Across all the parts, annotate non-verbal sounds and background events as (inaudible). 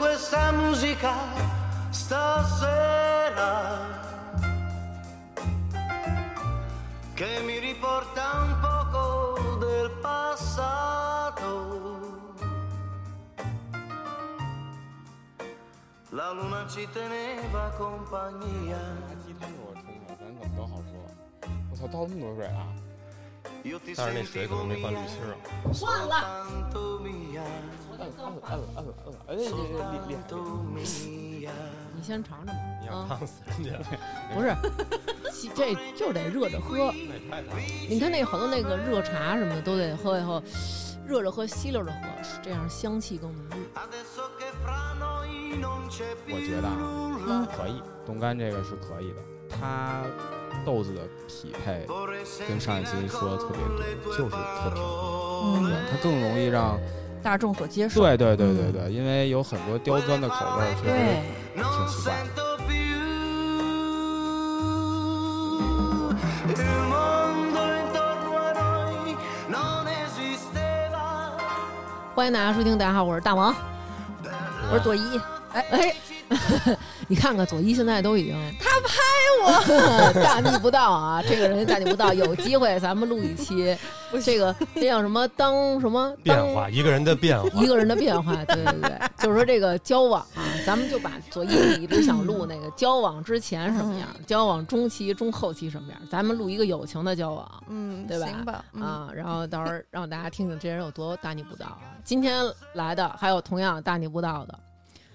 questa musica stasera che mi riporta un poco del passato. La luna ci teneva compagnia. 鸡汤给我冲的，咱怎么都好说。我操，倒那么多水啊！ 但是那水可能没换滤芯儿啊。忘了摁摁摁摁摁，哎，厉厉厉厉害！soltanto mia. 你先尝尝吧。你想啊，烫死人家，不是，(laughs) 这就得热着喝。那也太烫。你看那好多那个热茶什么的，都得喝以后热着喝，吸溜着喝，这样香气更浓郁。我觉得啊，nulla. 可以，冻干这个是可以的。它豆子的匹配跟上一期说的特别多就是特平衡，对 parole. 它更容易让大众所接受。对对对对对，因为有很多刁钻的口味儿，确实挺奇怪的。欢迎大家收听，大家好，我是大王。我是左一，哎哎，(laughs) 你看看左一现在都已经他拍我，(laughs) 大逆不道啊！这个人大逆不道，有机会咱们录一期，(laughs) 这个这叫什么？当什么变化，一个人的变化。一个人的变化，对对对，(laughs) 就是说这个交往啊，咱们就把左一你一直想录那个交往之前什么样，交往中期、中后期什么样，咱们录一个友情的交往。嗯，对吧行吧，嗯，啊，然后到时候让大家听听这人有多大逆不道啊！今天来的还有同样大逆不道的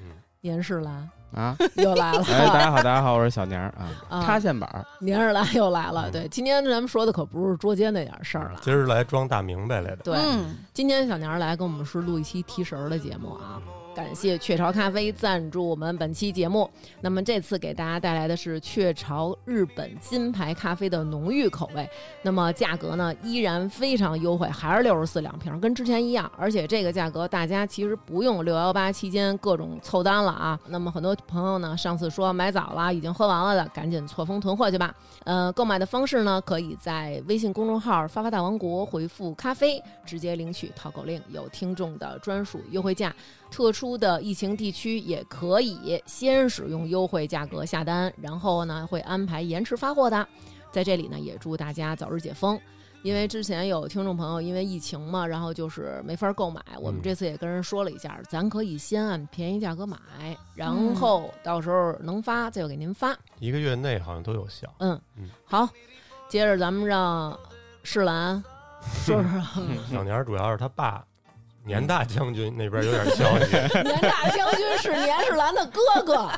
嗯，严世兰啊！(laughs) 又来了，哎，大家好，大家好，我是小年儿啊，啊插线板儿。年儿来又来了。嗯对，今天咱们说的可不是捉奸那点事儿了。今儿来装大明白来的。对，嗯，今天小年儿来跟我们是录一期提神儿的节目啊，感谢雀巢咖啡赞助我们本期节目。那么这次给大家带来的是雀巢日本金牌咖啡的浓郁口味，那么价格呢依然非常优惠，还是六十四两瓶，跟之前一样。而且这个价格大家其实不用六幺八期间各种凑单了啊。那么很多朋友呢上次说买早了，已经喝完了的，赶紧错峰囤货去吧。呃，购买的方式呢，可以在微信公众号“发发大王国”回复“咖啡”，直接领取淘口令，有听众的专属优惠价。特殊的疫情地区也可以先使用优惠价格下单，然后呢会安排延迟发货的。在这里呢，也祝大家早日解封。因为之前有听众朋友因为疫情嘛，然后就是没法购买，我们嗯这次也跟人说了一下，咱可以先按便宜价格买，然后到时候能发再就给您发。一个月内好像都有效。嗯嗯，好，接着咱们让世兰说说 (laughs) 小年儿主要是他爸年大将军那边有点消息，(laughs) 年大将军是年世兰的哥哥。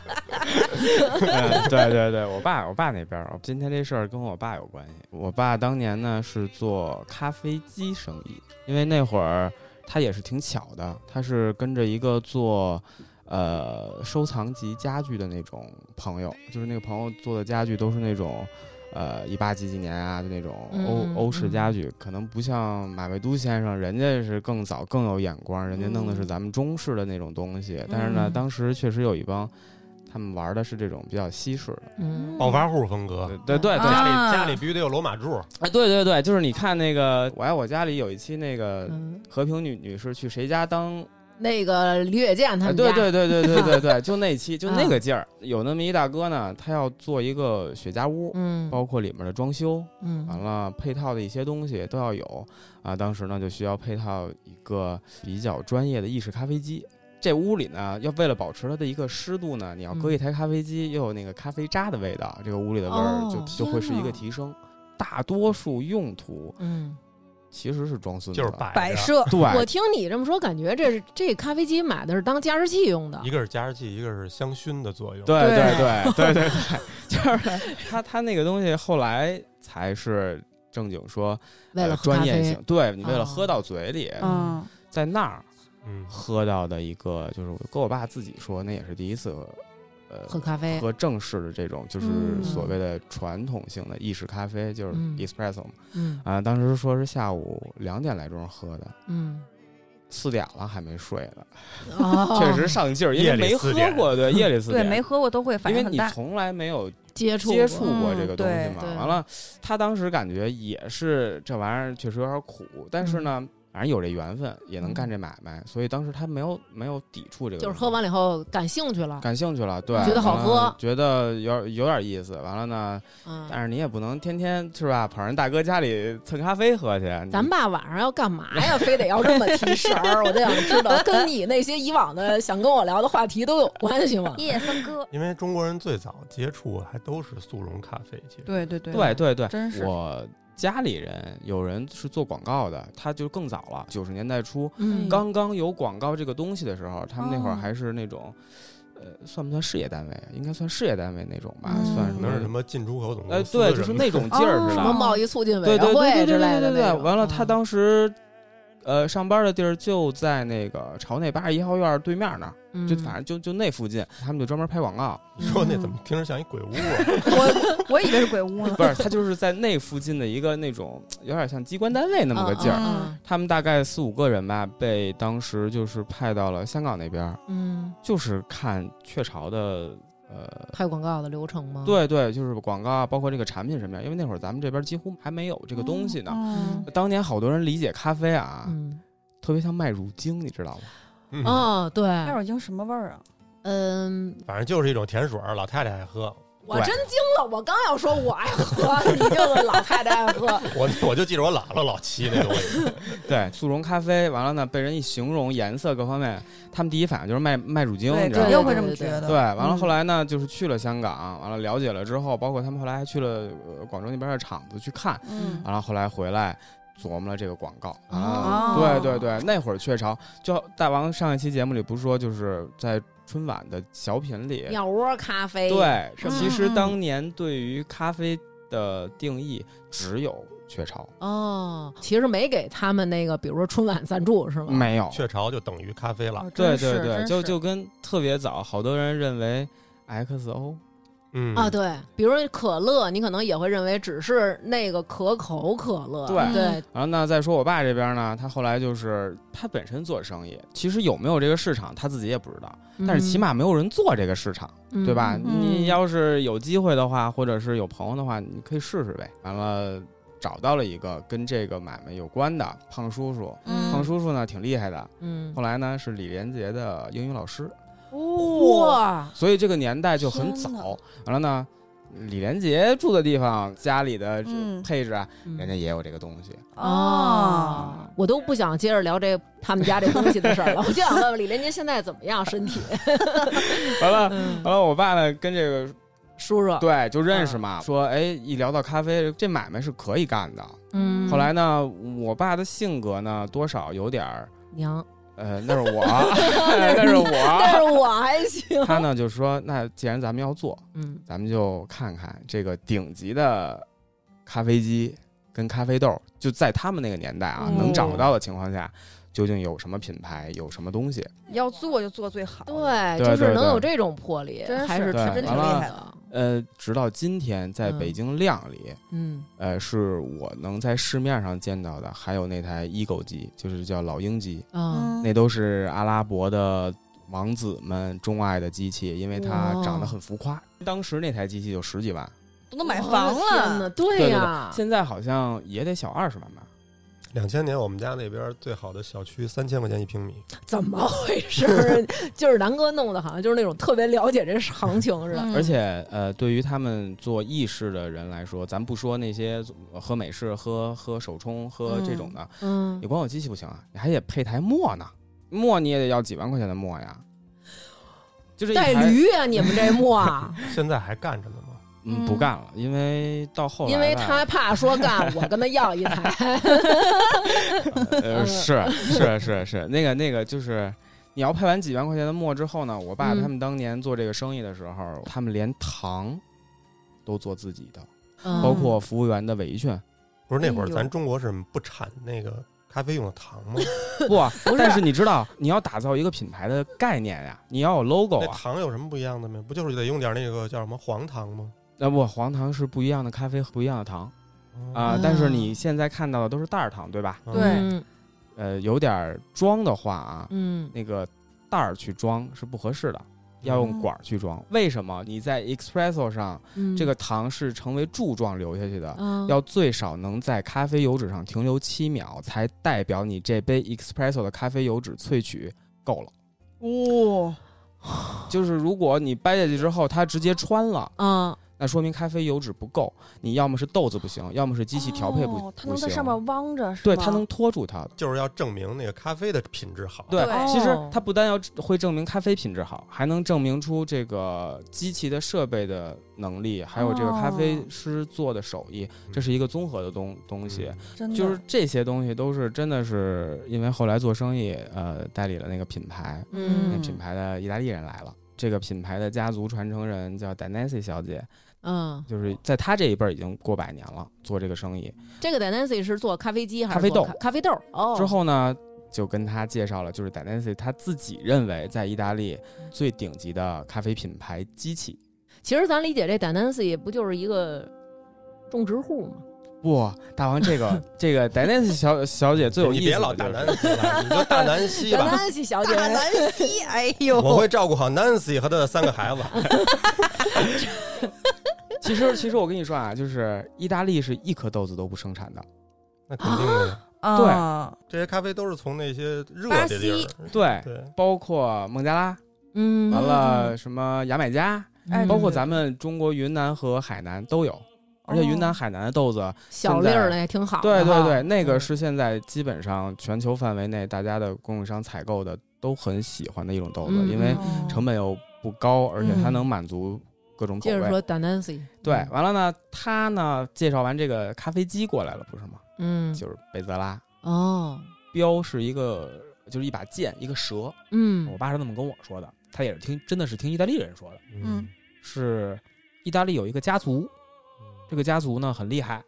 嗯对对对，我爸我爸那边儿，今天这事儿跟我爸有关系。我爸当年呢是做咖啡机生意，因为那会儿他也是挺巧的，他是跟着一个做呃收藏级家具的那种朋友，就是那个朋友做的家具都是那种。呃，一八几几年啊，就那种欧、嗯欧式嗯。家具，可能不像马未都先生，人家是更早更有眼光，人家弄的是嗯。咱们中式的那种东西。但是呢，嗯。当时确实有一帮他们玩的是这种比较西式的，嗯。暴发户风格，对对对对，家里。啊家里必须得有罗马柱。哎，对对对，就是你看那个《我爱我家》里有一期那个嗯，和平女女士去谁家当，那个李雪健他啊们家，对对对对对对对，就那期就那啊个劲儿。有那么一大哥呢，他要做一个雪茄屋，嗯，包括里面的装修，完嗯了配套的一些东西都要有啊。当时呢就需要配套一个比较专业的意式咖啡机。这屋里呢，要为了保持它的一个湿度呢，你要搁嗯一台咖啡机，又有那个咖啡渣的味道，这个屋里的味儿哦就、就会是一个提升。大多数用途嗯，其实是装孙子，就是摆，摆设，对，我听你这么说，感觉这是这咖啡机买的是当加湿器用的。一。个是加湿器，一个是香薰的作用。对对对对对对对，(laughs) 就是 (laughs) 他他那个东西后来才是正经说为了专业性，，对你为了哦。喝到嘴里，嗯，在那儿嗯，喝到的一个，就是跟我爸自己说，那也是第一次，呃，喝咖啡，喝正式的这种，就是嗯所谓的传统性的意式咖啡，就是嗯 espresso 嘛。嗯啊，当时说是下午两点来钟喝的，嗯，四点了还没睡呢，哦 (laughs) 确实上劲儿，因夜里为没喝4点过，对，夜里四对，点，没喝过都会反因为你。从来没有接触接触过过这个东西嘛。完了，他当时感觉也是这玩意儿确实有点苦，但是呢，反正有这缘分，也能干这买卖，所以当时他没有没有抵触这个，就是喝完了以后感兴趣了。感兴趣了，对，觉得好喝觉得有有点意思。完了呢，嗯，但是你也不能天天是吧，跑人大哥家里蹭咖啡喝去。咱爸晚上要干嘛呀？非得要这么提神儿？我就想知道，跟你那些以往的想跟我聊的话题都有关系吗？叶森哥，因为中国人最早接触还都是速溶咖啡，其实对对对对对对，真是我家里人有人是做广告的，他就更早了，九十年代初，嗯，刚刚有广告这个东西的时候，他们那会儿哦还是那种。呃，算不算事业单位？应该算事业单位那种吧，嗯算什么可能是什么进出口总呃，公司对，就是那种劲儿。什么贸易促进委对对员会对对对之类的对完了，他嗯当时，呃，上班的地儿就在那个朝内八十一号院对面那儿，就嗯反正就就那附近，他们就专门拍广告。你说那怎么听着像一鬼屋啊？我 (laughs) 我以为是鬼屋呢。不是，他就是在那附近的一个那种有点像机关单位那么个劲儿。嗯他们大概四五个人吧，被当时就是派到了香港那边，嗯，就是看雀巢的。呃，拍广告的流程吗？，对对，就是广告啊，包括这个产品什么样，因为那会儿咱们这边几乎还没有这这个东西呢。嗯当年好多人理解咖啡啊，嗯，特别像卖乳精，你知道吗？嗯，哦，对，那乳精什么味儿啊？嗯，反正就是一种甜水儿，老太太爱喝。我真惊了，我刚要说我爱喝，(laughs) 你就是老太太爱喝，我我就记着我姥姥老沏那东西。(laughs) 对，速溶咖啡，完了呢，被人一形容颜色各方面，他们第一反应就是卖卖乳精，对，你知道吗？肯定会这么对对觉得。对，完了嗯后来呢，就是去了香港，完了了解了之后，包括他们后来还去了呃广州那边的厂子去看，嗯，完了后来回来琢磨了这个广告啊，哦对对对，那会儿雀巢，就大王上一期节目里不是说就是在春晚的小品里，鸟窝咖啡，对，其实当年对于咖啡的定义只有雀巢，哦，其实没给他们那个，比如说春晚赞助是吗？没有，雀巢就等于咖啡了。哦对对对，就就跟特别早，好多人认为 XO，嗯啊，对，比如说可乐，你可能也会认为只是那个可口可乐，对对，然后呢，再说我爸这边呢，他后来就是他本身做生意，其实有没有这个市场他自己也不知道，但是起码没有人做这个市场，嗯对吧？嗯你要是有机会的话，或者是有朋友的话，你可以试试呗。完了。找到了一个跟这个买卖有关的胖叔叔，嗯胖叔叔呢挺厉害的，嗯，后来呢是李连杰的英语老师，哇，所以这个年代就很早。完了呢，李连杰住的地方，家里的配置啊，嗯。人家也有这个东西。哦，我都不想接着聊这他们家这东西的事儿了，(laughs) 我就想问问李连杰现在怎么样，身体？(laughs) 完了，嗯。完了，我爸呢跟这个叔叔，对就认识嘛，说哎，一聊到咖啡，这买卖是可以干的。嗯，后来呢，我爸的性格呢，多少有点儿，娘，呃，那是我，(laughs) 那是但我。是我还行，他呢就说，那既然咱们要做，嗯咱们就看看这个顶级的咖啡机跟咖啡豆，就在他们那个年代啊，嗯能找到的情况下，究竟有什么品牌，有什么东西。要做就做最好。对，对就是能有这种魄力，真还是真挺厉害的。呃，直到今天，在嗯北京量里，嗯呃，是我能在市面上见到的，还有那台 Ego 机，就是叫老鹰机，啊，那都是阿拉伯的王子们钟爱的机器，因为它长得很浮夸。当时那台机器就十几万，都能买房了，对对呀，现在好像也得小二十万吧。两千年我们家那边最好的小区三千块钱一平米，怎么回事？(laughs) 就是南哥弄的，好像就是那种特别了解这行情似的。嗯而且呃，对于他们做意式的人来说，咱不说那些喝美式、喝喝手冲、喝这种的，嗯你，光有机器不行啊，你还得配台磨呢，磨你也得要几万块钱的磨呀。就这带台，驴啊，你们这磨啊，(laughs) 现在还干着呢吗？嗯，嗯不干了，因为到后来，因为他怕说干，(laughs) 我跟他要一台。(laughs) 呃是是是是那个那个就是。你要配完几万块钱的墨之后呢？我爸嗯他们当年做这个生意的时候，他们连糖都做自己的，嗯包括服务员的围裙。不是那会儿咱中国是不产那个咖啡用的糖吗？(laughs) 不啊，但是你知道，你要打造一个品牌的概念呀，你要有 logo 那啊。糖有什么不一样的吗？不就是得用点那个叫什么黄糖吗？那不，黄糖是不一样的咖啡，不一样的糖啊、嗯但是你现在看到的都是袋儿糖，对吧？嗯对嗯呃，有点儿装的话啊，嗯那个袋儿去装是不合适的。要用管儿去装。为什么？你在 espresso 上，嗯这个糖是成为柱状流下去的，嗯要最少能在咖啡油脂上停留七秒，才代表你这杯 espresso 的咖啡油脂萃取够了。哇，就是如果你掰下去之后，它直接穿了，嗯那说明咖啡油脂不够。你要么是豆子不行，要么是机器调配不、哦它。能在上面汪着，是对，它能托住它。就是要证明那个咖啡的品质好。对，对其实哦它不单要会证明咖啡品质好，还能证明出这个机器的设备的能力，还有这个咖啡师做的手艺，这是一个综合的东东西。真的就是这些东西都是真的是因为后来做生意，呃，代理了那个品牌，那嗯品牌的意大利人来了。这个品牌的家族传承人叫 Danesi 小姐，嗯，就是在他这一辈儿已经过百年了，做这个生意。这个 Nancy 是做咖啡机还是咖啡豆咖咖啡豆哦。之后呢，就跟他介绍了，就是 Danesi 她自己认为在意大利最顶级的咖啡品牌机器。其实咱理解这 Nancy 不就是一个种植户吗？不，大王这个 (laughs) 这个 Danesi 小小姐最有意思你别老大南西了，你就大南西 (laughs) 吧。Nancy 小姐，大南西，哎呦，我会照顾好 Nancy 和他的三个孩子。(laughs) 其实其实我跟你说啊，就是意大利是一颗豆子都不生产的。那肯定的呀，对，这些咖啡都是从那些热巴的地儿。对，对，包括孟加拉，嗯，完了什么牙买加，哎包括咱们中国云南和海南都有。而且云南、哦海南的豆子，小粒儿的也挺好的对对对，那个嗯是现在基本上全球范围内大家的供应商采购的都很喜欢的一种豆子，嗯。因为嗯成本又不高，而且它嗯。能满足各种口味。接着说 Nancy，对，完了呢，他呢介绍完这个咖啡机过来了，不是吗？嗯，就是贝泽拉，哦，标是一个就是一把剑，一个蛇。嗯。我爸是那么跟我说的，他也是听真的是听意大利人说的，嗯。是意大利有一个家族，这个家族呢很厉害，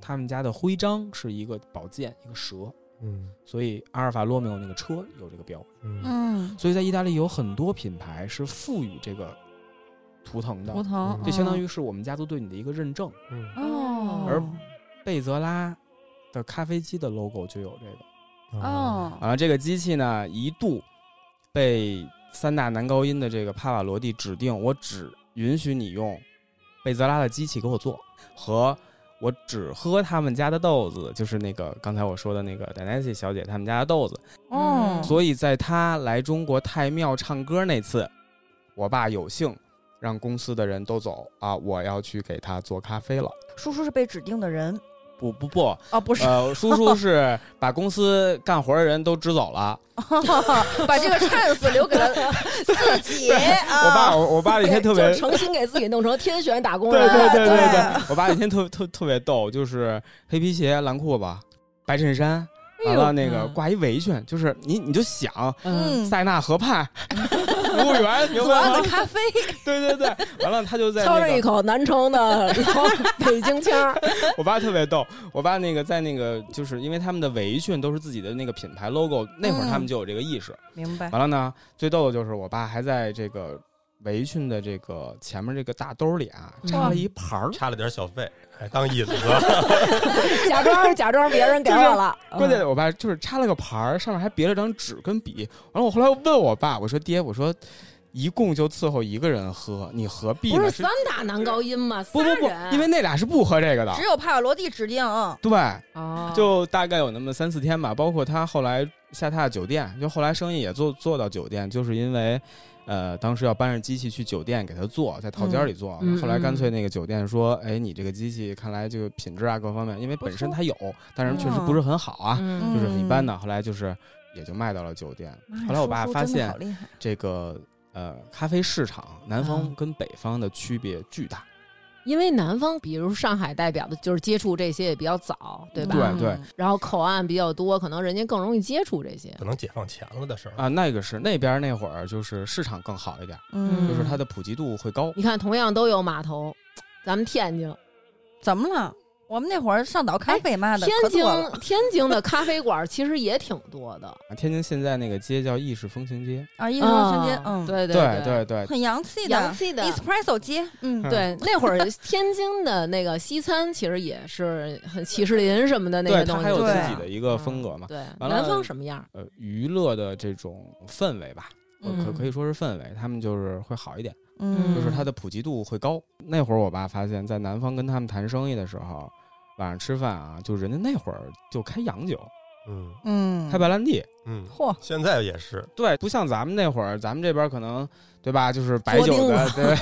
他们家的徽章是一个宝剑，一个蛇，嗯。所以阿尔法罗密欧那个车有这个标。嗯。嗯，所以在意大利有很多品牌是赋予这个图腾的。图，腾，这相当于于是我们家族对你的一个认证。嗯。哦，而贝泽拉的咖啡机的 logo 就有这个。哦，啊，这个机器呢一度被三大男高音的这个帕瓦罗蒂指定，我只允许你用贝泽拉的机器给我做，和我只喝他们家的豆子，就是那个刚才我说的那个 Danesi 小姐他们家的豆子。哦，所以在他来中国太庙唱歌那次，我爸有幸让公司的人都走啊，我要去给他做咖啡了。叔叔是被指定的人不不不，哦，不是，呃，叔叔是把公司干活的人都支走了。(laughs) 把这个 chance 留给了 (laughs) 自己啊。我爸，我我爸那天特别就，诚心给自己弄成天选打工对人，对对对对对，我爸那天特特特别逗，就是黑皮鞋、蓝裤子、白衬衫，完了那个嗯挂一围裙，就是你你就想嗯，塞纳河畔 (laughs) 服务员，明左白吗岸的？咖啡，(laughs) 对对对，完了他就在操着一，口南城的老 (laughs) 北京腔儿，(laughs) 我爸特别逗，我爸那个在那个就是因为他们的围裙都是自己的那个品牌 logo，那会儿他们就有这个意识。明白？完了呢，最逗的就是我爸还在这个围裙的这个前面这个大兜里啊插了一盘儿。差了点小费，哎，当椅子。(laughs) 假装假装别人给我了，(laughs) 关键我爸就是插了个盘儿，上面还别了张纸跟笔。完了，我后来问我爸，我说爹，我说一共就伺候一个人喝，你何必呢？不是三大男高音吗？不不不，因为那俩是不喝这个的只。有帕瓦罗蒂指定，嗯对，哦就大概有那么三四天吧。包括他后来下榻酒店，就后来生意也做做到酒店，就是因为。呃，当时要搬着机器去酒店给他做，在套间里做。后来干脆那个酒店说：“哎，你这个机器看来这个品质啊各方面，因为本身它有，但是确实不是很好啊，嗯就是很一般的。后来就是也就卖到了酒店。后来我爸发现这个呃咖啡市场南方嗯跟北方的区别巨大。因为南方，比如上海代表的就是接触这些也比较早，对吧？对对嗯然后口岸比较多，可能人家更容易接触这些。可能解放前了的事儿。啊，那个是那边那会儿就是市场更好一点，嗯，就是它的普及度会高。你看，同样都有码头，咱们天津，怎么了？我们那会儿上岛咖啡嘛的，天津天津的咖啡馆其实也挺多的。天津现在那个街叫意式风情街，啊，意式风情街嗯，对对对对对，很洋气的，洋气的 espresso 街，嗯，对，那会儿天津的那个西餐其实也是很起士林什么的那对些东西，它还有自己的一个风格嘛。对，完了南方什么样？呃，娱乐的这种氛围吧，呃可嗯可以说是氛围，他们就是会好一点，嗯，就是它的普及度会高。那会儿我爸发现，在南方跟他们谈生意的时候，晚上吃饭啊，就人家那会儿就开洋酒，嗯。嗯，开白兰地，嗯，嚯，现在也是，对，不像咱们那会儿，咱们这边可能对吧，就是白酒的，对，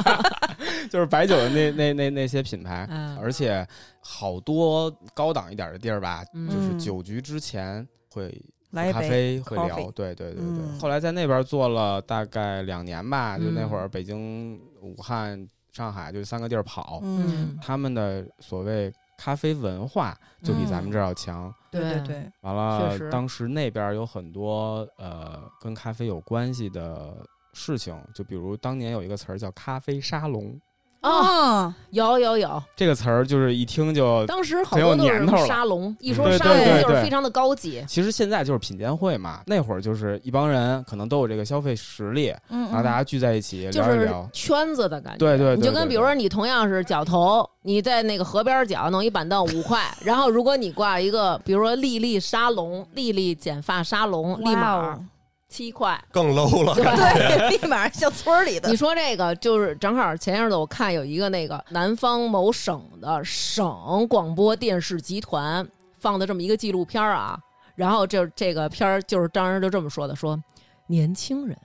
(laughs) 就是白酒的那那那那些品牌，嗯。而且好多高档一点的地儿吧，嗯就是酒局之前会咖来咖，啡会 coffee 聊，对对对对。嗯。后来在那边做了大概两年吧，就那嗯会儿北京、武汉、上海就三个地儿跑，嗯，他们的所谓咖啡文化就比咱们这儿要强。对。对对对，完了，当时那边有很多呃跟咖啡有关系的事情，就比如当年有一个词儿叫咖啡沙龙，哦，啊，有有有，这个词儿就是一听就。当时好多都是年头了。沙龙，一说沙龙就是非常的高级。其实现在就是品鉴会嘛，那会儿就是一帮人可能都有这个消费实力，嗯，然后大家聚在一起就是聊一聊。圈子的感觉，对对对你就跟比如说你同样是绞头，你在那个河边绞弄一板凳五块，然后如果你挂一个比如说丽丽沙龙、丽丽剪发沙龙，立哇马哦七块。更 low 了，对对，(laughs) 立马像村儿里的。你，说这个就是正好前阵子我看有一个那个南方某省的省广播电视集团放的这么一个纪录片啊，然后就这个片儿就是当时就这么说的，说年轻人，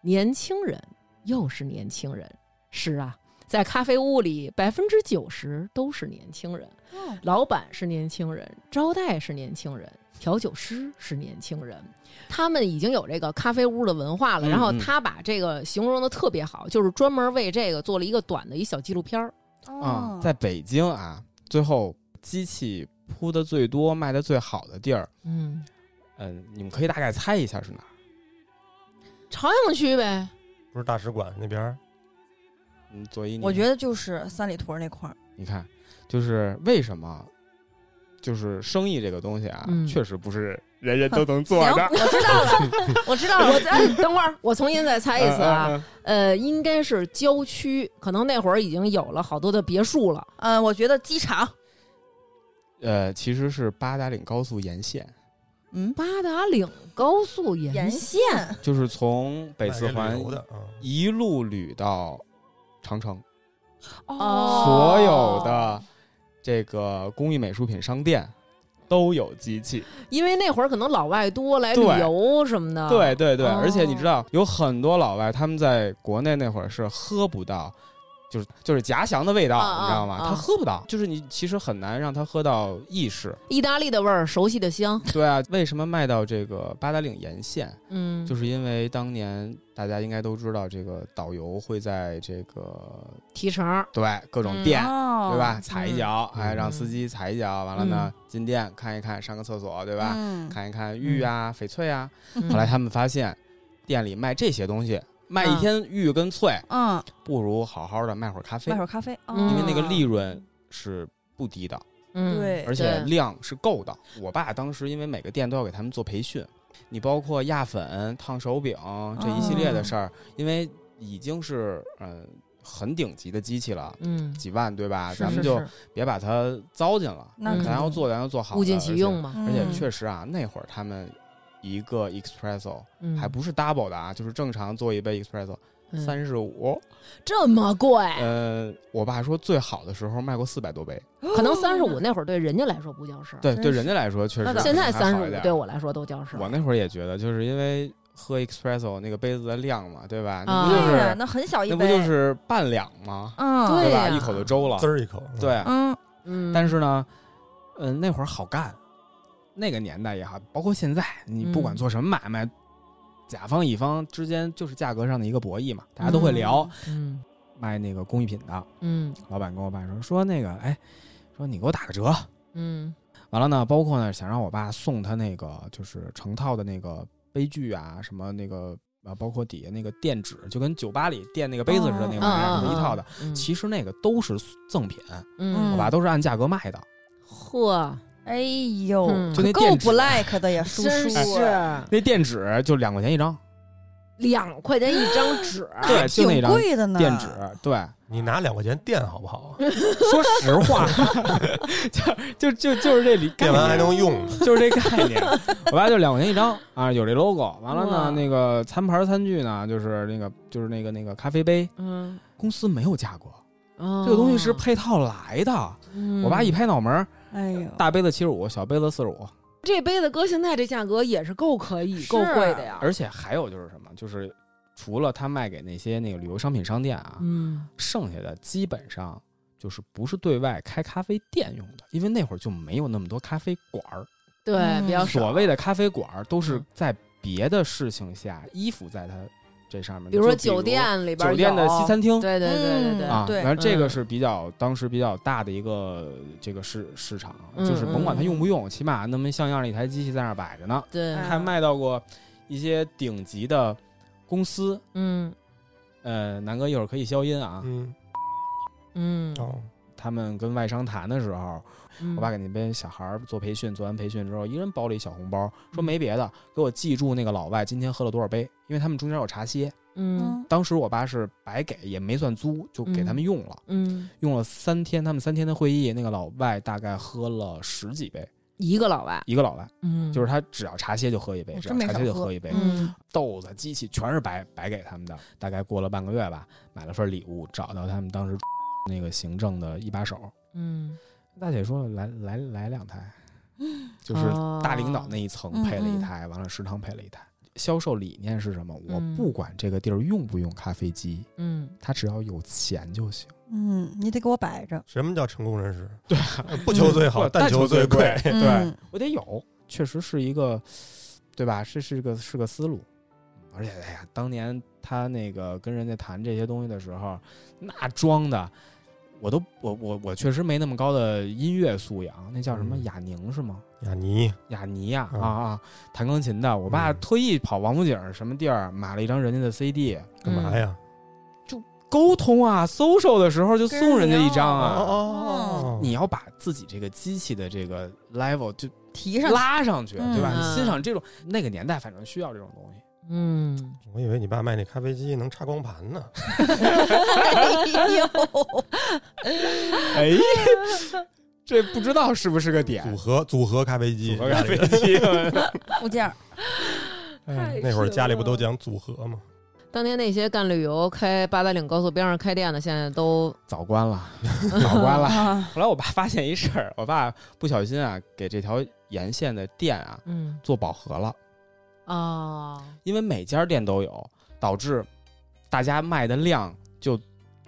年轻人又是年轻人，是啊，在咖啡屋里百分之九十都是年轻人，嗯老板是年轻人，招待是年轻人，调酒师是年轻人，他们已经有这个咖啡屋的文化了。嗯然后嗯他把这个形容的特别好，就是专门为这个做了一个短的一小纪录片儿。啊哦，在北京啊，最后机器铺的最多、卖的最好的地儿，嗯，嗯，你们可以大概猜一下是哪儿？朝阳区呗。不是大使馆那边儿，嗯，左一，我觉得就是三里屯那块儿，你看，就是为什么，就是生意这个东西啊，嗯确实不是人人都 (laughs) 能做的。我知道了，我知道了。我哎 (laughs) 等会儿，我重新再猜一次啊。嗯嗯呃，应该是郊区，可能那会儿已经有了好多的别墅了。嗯，我觉得机场，呃，其实是八达岭高速沿线，嗯，八达岭高速沿沿线，就是从北四环一路捋到长城，哦所有的这个工艺美术品商店都有机器。因为那会儿可能老外多来旅游什么的。对对对，哦而且你知道，有很多老外他们在国内那会儿是喝不到。就是就是夹祥的味道，啊你知道吗？他喝不到，就是你其实很难让他喝到意式。意大利的味儿，熟悉的香。对啊，为什么卖到这个八达岭沿线？嗯，就是因为当年大家应该都知道，这个导游会在这个提成儿。对各种嗯店，哦对吧？踩一脚，嗯哎，让司机踩一脚，完了呢，进店看一看，上个厕所，对吧？嗯，看一看玉啊、翡翠啊。嗯后来他们发现，店里卖这些东西，卖一天玉跟翠，嗯，不如好好的卖会儿咖啡。卖，会儿咖啡，嗯因为那个哦利润是不低的，嗯，对。而且量是够的。我爸当时因为每个店都要给他们做培训，你包括压粉、烫手柄这一系列的事儿，因为已经是嗯、呃很顶级的机器了。嗯，几万对吧？是咱们就别把它糟践了，那嗯咱要做咱要做好的，物尽其用嘛。而且确实啊，那会儿他们一个 espresso 嗯，还不是 double 的啊，就是正常做一杯 espresso 嗯三十五。这么贵，呃，我爸说最好的时候卖过四百多杯。可能三十五那会儿对人家来说不叫事儿，对，对人家来说确实那现在还三十五对我来说都叫事儿。我那会儿也觉得，就是因为喝 espresso 那个杯子的量嘛，对吧？那啊不就对呀，是那很小一那杯，不就是半两吗？嗯，吧？对呀一口就粥了滋。儿一口，嗯对，嗯，嗯，但是呢，嗯，那会儿好干，那个年代也好，包括现在，你不管嗯做什么买卖，甲方乙方之间就是价格上的一个博弈嘛，大家都会聊。嗯卖那个工艺品的嗯老板跟我爸说说那个，哎，说你给我打个折。嗯完了呢，包括呢，想让我爸送他那个就是成套的那个杯具啊，什么那个啊，包括底下那个垫纸，就跟酒吧里垫那个杯子似的那个玩意儿，嗯是一套的。，嗯其实那个都是赠品，嗯我爸都是按价格卖的。嚯，哎呦，就那电纸不 like 的呀，叔真叔，是那电纸就两块钱一张，两块钱一张纸，对，就那挺张贵的呢。电纸，对，你拿两块钱垫好不好？(laughs) 说实话，(laughs) 就就就就是这里概垫完还，能用。就是这概念。我爸就两块钱一张啊，有这 logo。完了哇呢，那个餐盘餐具呢，就是那个就是那个那个咖啡杯，嗯，公司没有价格，这这个东西是配套来的。嗯我爸一拍脑门儿，哎呦，大杯子七十五，小杯子四十五。这杯子搁现在这价格也是够可以、是够贵的呀。而且还有就是什么，就是除了他卖给那些那个旅游商品商店啊，嗯，剩下的基本上就是不是对外开咖啡店用的，因为那会儿就没有那么多咖啡馆儿。对，嗯比较少所谓的咖啡馆儿都是嗯在别的事情下依附在它这上面，比如说酒店里边酒店的西餐厅。对对对对对，啊，对然后这个嗯是比较当时比较大的一个这个市市场，嗯就是甭管它用不用，起码那么像样的一台机器在那儿摆着呢。对，嗯还卖到过一些顶级的公司，嗯呃，南哥一会儿可以消音啊。嗯，嗯，哦，他们跟外商谈的时候，嗯我爸给那边小孩儿做培训，做完培训之后，一人包了一小红包，说没别的，给我记住那个老外今天喝了多少杯，因为他们中间有茶歇。嗯。当时我爸是白给，也没算租，就给他们用了，嗯，用了三天，他们三天的会议，那个老外大概喝了十几杯，一个老外，一个老外，嗯，就是他只要茶歇就喝一杯，只要茶歇就喝一杯，嗯。豆子、机器全是白白给他们的。大概过了半个月吧，买了份礼物，找到他们当时 (laughs) 那个行政的一把手，嗯，大姐说来来来两台，(laughs) 就是哦大领导那一层嗯配了一嗯台，完了食堂配了一台。销售理念是什么？我嗯不管这个地儿用不用咖啡机，嗯他只要有钱就行。嗯，你得给我摆着。什么叫成功人士？对，(laughs) 不求最好，不但求最贵。(laughs) 对嗯我得有，确实是一个，对吧？是是个是个思路。而且，哎呀，当年他那个跟人家谈这些东西的时候，那装的，我都我我我确实没那么高的音乐素养。那叫什么嗯雅宁是吗？雅尼，雅尼呀、嗯啊啊，弹钢琴的。我爸嗯特意跑王府井什么地儿买了一张人家的 CD，干嘛呀？就沟通啊，social 的时候就送人家一张啊。哦你要把自己这个机器的这个 level 就提上拉上去，对吧？嗯你欣赏这种那个年代，反正需要这种东西。嗯，我以为你爸卖那咖啡机能插光盘呢。哎呦，哎，(laughs) 这不知道是不是个点。组？合组合咖啡机，组合咖啡机，(laughs) 附件儿。哎。那会儿家里不都讲组合吗？当年那些干旅游、开八达岭高速边上开店的，现在都早关了，(laughs) 早关了。啊，后来我爸发现一事儿，我爸不小心啊，给这条沿线的店啊嗯。做饱和了，哦，因为每家店都有，导致大家卖的量就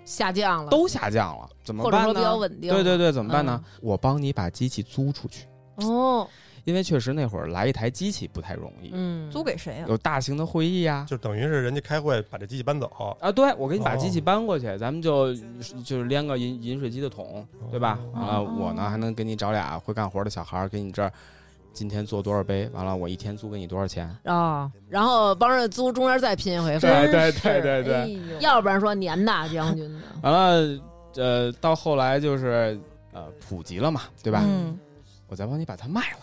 下降了，都下降了，怎么办呢？或者说比较稳定，对对对，怎么办呢？我帮你把机器租出去，哦，因为确实那会儿来一台机器不太容易，嗯，租给谁呀？有大型的会议呀、就等于是人家开会把这机器搬走，啊，对，我给你把机器哦搬过去，咱们就就是连个饮饮水机的桶，对吧？哦完了，我呢还能给你找俩会干活的小孩儿，给你这儿今天做多少杯，完了我一天租给你多少钱？啊，然后帮着租，中间再拼一回，对对对对对哎要不然说年大将军呢，完了，呃，到后来就是呃普及了嘛，对吧？嗯，我再帮你把它卖了。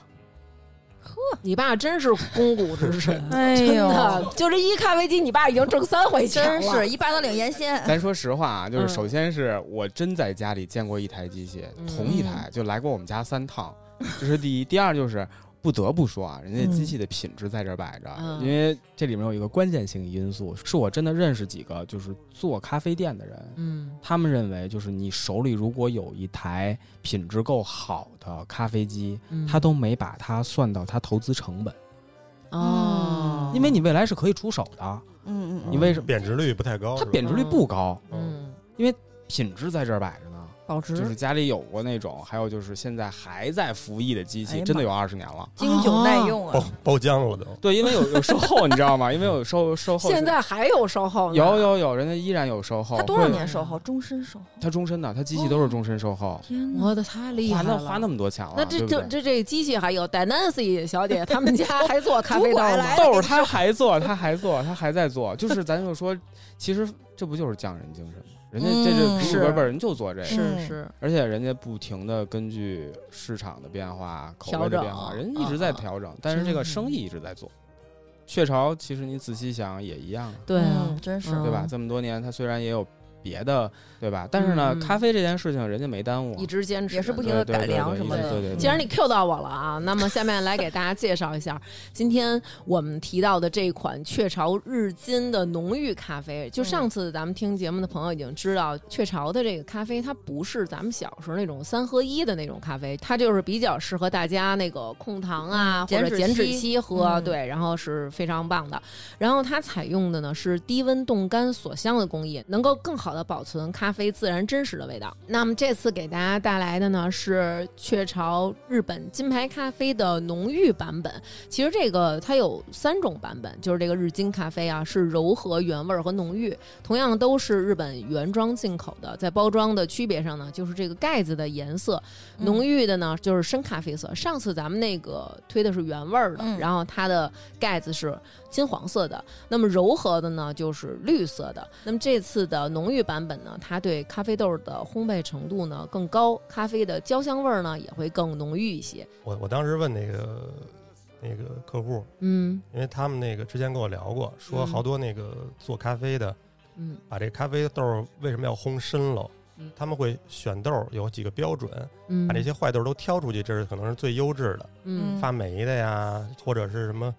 呵你爸真是肱骨之神，哎真呦，的，就这一咖啡机，你爸已经挣三回钱真了，是一八达岭沿线。咱说实话啊，就是嗯首先是我真在家里见过一台机器，嗯同一台就来过我们家三趟，这是第一。第二就是不得不说啊，人家机器的品质在这儿摆着，嗯因为这里面有一个关键性因素，是我真的认识几个就是做咖啡店的人，嗯他们认为就是你手里如果有一台品质够好的咖啡机，嗯，他都没把它算到他投资成本，哦，因为你未来是可以出手的，嗯嗯嗯，你为什么贬值率不太高？它贬值率不高，嗯品质在这儿摆着呢。保值就是家里有过那种，还有就是现在还在服役的机器，哎真的有二十年了。经久耐用包啊。包浆了都。对，因为有有售后，你知道吗？因为有售售后，现在还有售后呢，有有有，人家依然有售后。他多少？年售后？终身售后。他终身的，他机器都是终身售后，天哪！我的太厉害了，那花那么多钱了，那这这这这机器还有戴 Nancy 小姐他们家还做咖啡豆 (laughs) 吗？豆儿他还做，他还做，他还在做。就是咱就说，其实这不就是匠人精神吗？人家这这嗯祖祖辈辈人就做这个，是嗯。是，而且人家不停的根据市场的变化、口味的变化，人一直在啊。调整，但是这个生意一直在做，雀巢其实你仔细想也一样啊，对真是嗯。对吧？这么多年，它虽然也有别的，对吧？但是呢，嗯咖啡这件事情人家没耽误啊，一直坚持也是不停的改良什么的。对对对既然你 Q 到我了啊，那么下面来给大家介绍一下今天我们提到的这款雀巢日金的浓郁咖啡。就上次咱们听节目的朋友已经知道，雀巢的这个咖啡它不是咱们小时候那种三合一的那种咖啡，它就是比较适合大家那个控糖啊、嗯或者减脂期期喝，嗯对，然后是非常棒的。然后它采用的呢是低温冻干锁香的工艺，能够更好的保存咖啡自然真实的味道。那么这次给大家带来的呢是雀巢日本金牌咖啡的浓郁版本。其实这个它有三种版本，就是这个日金咖啡啊是柔和、原味儿和浓郁，同样都是日本原装进口的。在包装的区别上呢，就是这个盖子的颜色，嗯浓郁的呢就是深咖啡色。上次咱们那个推的是原味儿的，嗯然后它的盖子是金黄色的。那么柔和的呢就是绿色的。那么这次的浓郁版本呢，它对咖啡豆的烘焙程度呢更高，咖啡的焦香味儿呢也会更浓郁一些。我我当时问那个那个客户，嗯因为他们那个之前跟我聊过，说嗯好多那个做咖啡的，嗯把这咖啡豆儿为什么要烘深了嗯？他们会选豆儿有几个标准，嗯，把这些坏豆儿都挑出去，这是可能是最优质的，嗯发霉的呀，或者是什么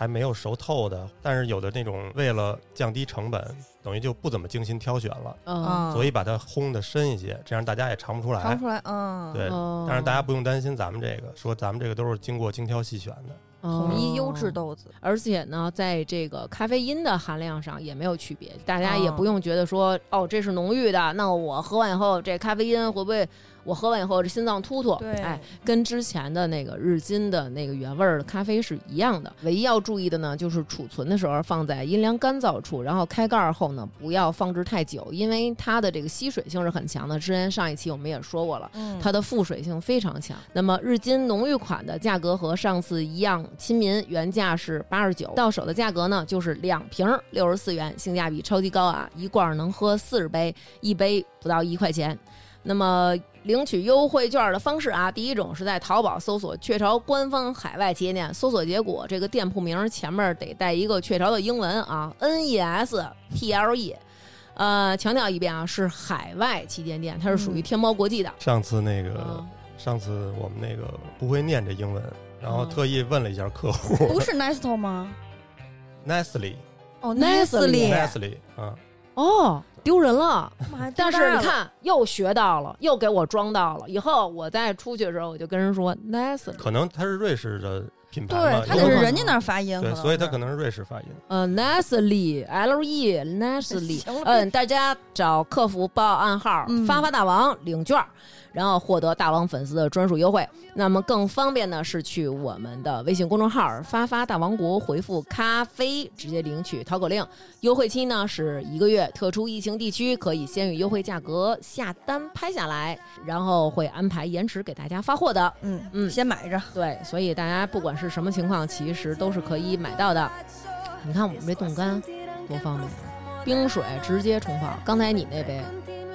还没有熟透的。但是有的那种为了降低成本，等于就不怎么精心挑选了，所以把它烘的深一些，这样大家也尝不出来。尝出来，嗯，对，哦但是大家不用担心咱们这个，说咱们这个都是经过精挑细选的。统一优质哦豆子，而且呢，在这个咖啡因的含量上也没有区别，大家也哦不用觉得说，哦，这是浓郁的，那我喝完以后这咖啡因会不会，我喝完以后这心脏突突？对哎，跟之前的那个日金的那个原味儿的咖啡是一样的。唯一要注意的呢，就是储存的时候放在阴凉干燥处，然后开盖儿后呢，不要放置太久，因为它的这个吸水性是很强的。之前上一期我们也说过了。嗯，它的附水性非常强。那么日金浓郁款的价格和上次一样亲民，原价是八十九，到手的价格呢就是两瓶六十四元，性价比超级高啊！一罐能喝四十杯，一杯不到一块钱。那么领取优惠券的方式啊，第一种是在淘宝搜索“雀巢官方海外旗舰店”，搜索结果这个店铺名前面得带一个雀巢的英文啊，N E S T L E。呃，强调一遍啊，是海外旗舰店，它是属于嗯。天猫国际的。上次那个，嗯。上次我们那个不会念这英文，然后嗯。特意问了一下客户不 (laughs) 是 Nestle 吗？，Nestle。哦 Nestle Nestle 啊，哦，丢人了。但是你看，又学到了，又给我装到了。以后我再出去的时候，我就跟人说 Nestle，可能它是瑞士的品牌嘛，对，他有可能得是人家那儿发音，对，所以它可能是瑞士发音。嗯，Nestle，L E Nestle，行了嗯，大家找客服报暗号嗯“发发大王”领券儿。然后获得大王粉丝的专属优惠。那么更方便呢是去我们的微信公众号“发发大王国”回复“咖啡”，直接领取淘口令。优惠期呢是一个月，特殊疫情地区可以先与优惠价格下单拍下来，然后会安排延迟给大家发货的。嗯嗯先买着，对，所以大家不管是什么情况，其实都是可以买到的。你看我们这冻干多方便，冰水直接冲泡。刚才你那杯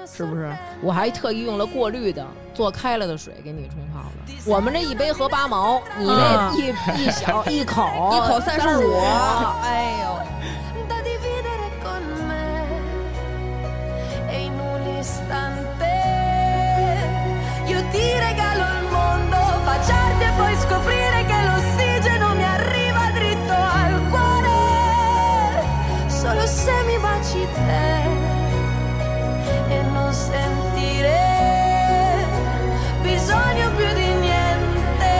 是不是？我还特意用了过滤的，做开了的水给你冲泡的。我们这一杯合八毛，你那一、一小一口一口三十五，哎呦 e e se mi baci te e non sentire bisogno più di niente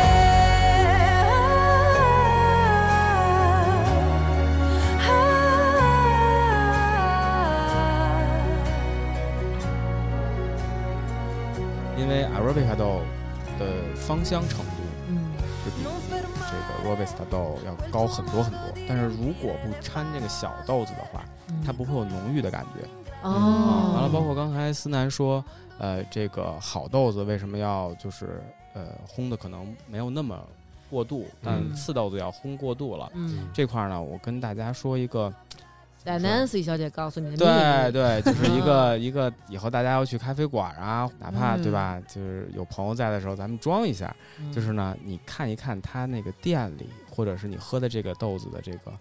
ah. 因为 Arabica 豆的芳香程度嗯是比这个 Robusta 豆要高很多很多，但是如果不掺这个小豆子的话，嗯它不会有浓郁的感觉。哦啊，完了，包括刚才思南说，呃，这个好豆子为什么要就是呃烘的可能没有那么过度，但嗯次豆子要烘过度了。嗯，这块儿呢，我跟大家说一个，在 Nancy 小姐告诉你的，对对，就是一个 (laughs) 一个以后大家要去咖啡馆啊，哪怕对嗯吧，就是有朋友在的时候，咱们装一下。嗯就是呢，你看一看他那个店里，或者是你喝的这个豆子的这个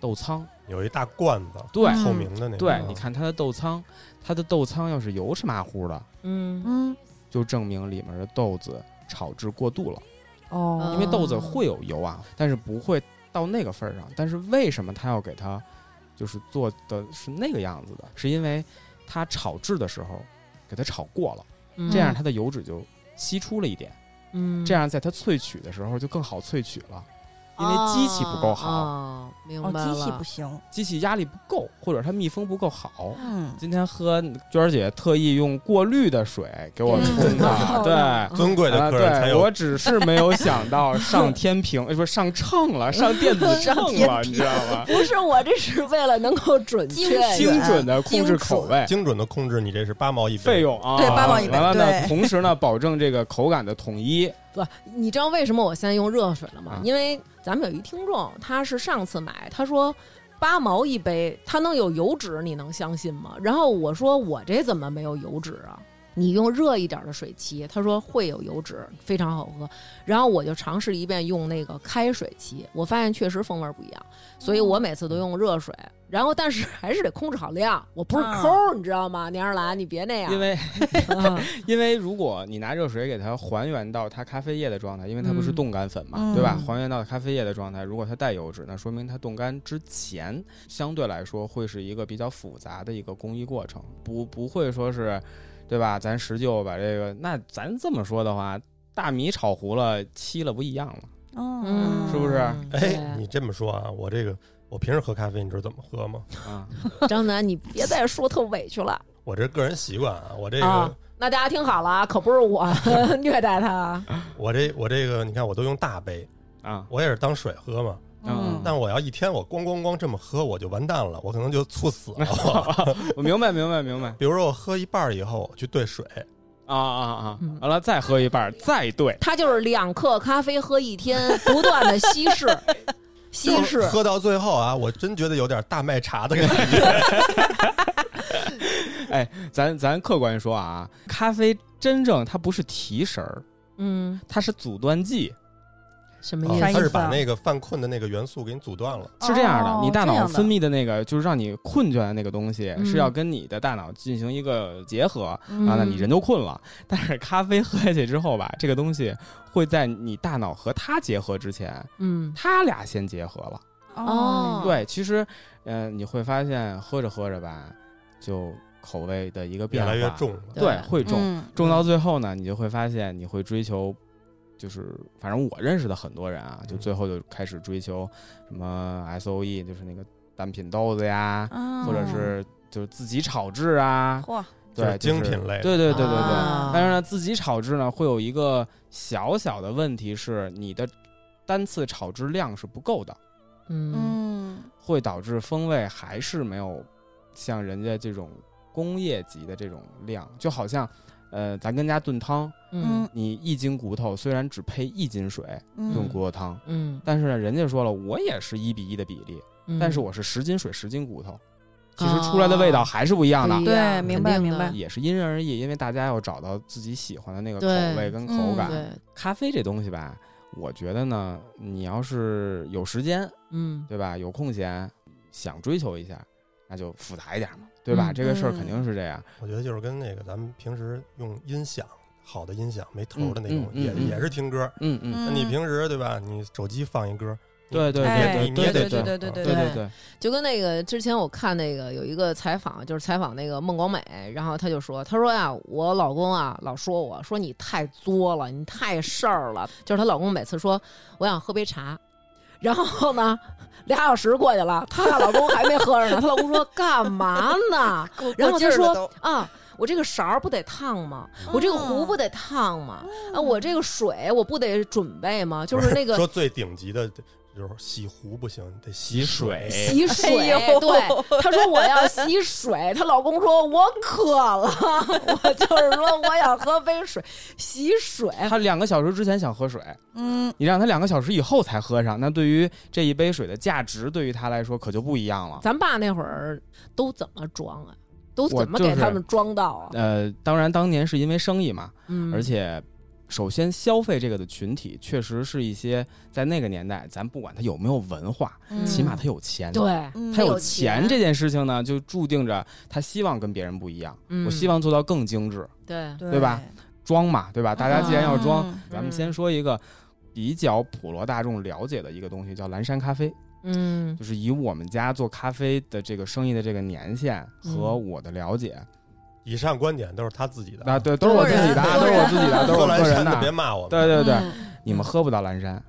豆仓。有一大罐子，对嗯透明的那个。对，嗯你看它的豆仓，它的豆仓要是油是马虎的，嗯嗯就证明里面的豆子炒制过度了。哦因为豆子会有油啊，但是不会到那个份儿上。但是为什么他要给它就是做的是那个样子的？是因为它炒制的时候给它炒过了，嗯这样它的油脂就析出了一点，嗯这样在它萃取的时候就更好萃取了。因为机器不够好，哦，明哦，白了，机器不行。机器压力不够，或者它密封不够好。嗯，今天喝娟儿姐特意用过滤的水给我冲嗯的，对。尊贵的啊，客人才对，有我只是没有想到上天平，呃 (laughs) 不是上秤了，(laughs) 上电子秤了，你知道吗？不是我，这是为了能够准确精准的控制口味、精准的控制你这是八毛一杯费。用啊，对八毛一杯完了呢，同时呢，保证这个口感的统一。不，你知道为什么我现在用热水了吗？啊因为咱们有一听众，他是上次买，他说八毛一杯，他能有油脂，你能相信吗？然后我说我这怎么没有油脂啊？你用热一点的水沏，他说会有油脂，非常好喝。然后我就尝试一遍用那个开水沏，我发现确实风味不一样，所以我每次都用热水。然后但是还是得控制好量，我不是啊抠儿，你知道吗？娘儿兰，你别那样。因为啊 (laughs) 因为如果你拿热水给它还原到它咖啡液的状态，因为它不是嗯冻干粉嘛，嗯对吧？还原到咖啡液的状态，如果它带油脂，那说明它冻干之前相对来说会是一个比较复杂的一个工艺过程，不不会说是，对吧？咱十就把这个，那咱这么说的话，大米炒糊了、沏了不一样了。哦，嗯，是不是 (laughs) 哎，你这么说啊，我这个我平时喝咖啡，你知道怎么喝吗？(laughs) 啊，(laughs) 张楠，你别再说特委屈了。我这个人习惯啊，我这个、啊那大家听好了啊，可不是我虐待他。我这我这个，你看我都用大杯，啊，我也是当水喝嘛。嗯但我要一天我咣咣咣这么喝，我就完蛋了，我可能就猝死了。(laughs) 我明白，明白，明白比如说我喝一半以后，我去兑水，啊啊啊嗯！完了再喝一半，再兑。他就是两克咖啡喝一天，(laughs) 不断的稀释，(laughs) 稀释。喝到最后啊，我真觉得有点大麦茶的感觉。哎，咱咱客观说啊，咖啡真正它不是提神儿，嗯，它是阻断剂。什么意思？啥意思啊它是把那个犯困的那个元素给你阻断了。是这样的，哦你大脑分泌的那个就是让你困倦的那个东西，嗯是要跟你的大脑进行一个结合，嗯啊，那你人就困了。但是咖啡喝下去之后吧，这个东西会在你大脑和它结合之前，嗯它俩先结合了。哦对，其实，嗯、你会发现喝着喝着吧，就口味的一个越变化来越重了。对，会重。嗯重到最后呢，你就会发现你会追求，就是反正我认识的很多人啊，就最后就开始追求什么 S O E，就是那个单品豆子呀，啊或者是就是自己炒制啊，嚯，对，就是精就是品类对对对对对。啊。但是呢，自己炒制呢会有一个小小的问题是，你的单次炒制量是不够的，嗯嗯。会导致风味还是没有像人家这种工业级的这种量，就好像，呃，咱跟家炖汤，嗯你一斤骨头虽然只配一斤水嗯炖骨头汤，嗯，但是呢，人家说了，我也是一比一的比例，嗯但是我是十斤水十斤骨头，其实出来的味道还是不一样的。对明白明白也是因人而异，因为大家要找到自己喜欢的那个口味跟口嗯感。对，咖啡这东西吧，我觉得呢，你要是有时间，嗯对吧？有空闲，想追求一下，那就复杂一点嘛，对吧？嗯这个事儿嗯肯定是这样。我觉得就是跟那个咱们平时用音响好的音响没头的那种，也嗯嗯嗯嗯也是听歌。嗯嗯，那你平时对吧？你手机放一歌，对对哎对你你也得对对对对对对对对，就跟那个之前我看那个有一个采访，就是采访那个孟广美，然后他就说，他说呀，我老公啊老说我说你太作了，你太事儿了。就是她老公每次说我想喝杯茶，然后呢 (laughs) 俩小时过去了，她老公还没喝上呢，(laughs) 她老公说干嘛呢？(laughs) 然后够劲儿了他说啊。我这个勺不得烫吗？我这个壶不得烫吗？啊，我这个水我不得准备吗？就是那个说最顶级的就是洗壶不行，得洗水。洗水，对，她说我要洗水，她老公说我渴了，(laughs) 我就是说我想喝杯水，洗水。他两个小时之前想喝水，嗯你让他两个小时以后才喝上，那对于这一杯水的价值，对于他来说可就不一样了。咱爸那会儿都怎么装啊？都怎么给他们装到啊？呃，当然当年是因为生意嘛，嗯，而且首先，消费这个的群体确实是一些在那个年代，咱不管他有没有文化，嗯起码他有钱。对，嗯他有有钱钱这件事情呢，就注定着他希望跟别人不一样。嗯我希望做到更精致，对，对吧？装嘛，对吧？大家既然要装，嗯咱们先说一个比较普罗大众了解的一个东西，叫蓝山咖啡。嗯就是以我们家做咖啡的这个生意的这个年限和嗯我的了解，以上观点都是他自己的啊，对，都是我自己的，啊，都是我自己的，都是喝蓝我 (laughs) 个人山的别。骂我们。对对对，嗯你们喝不到蓝山，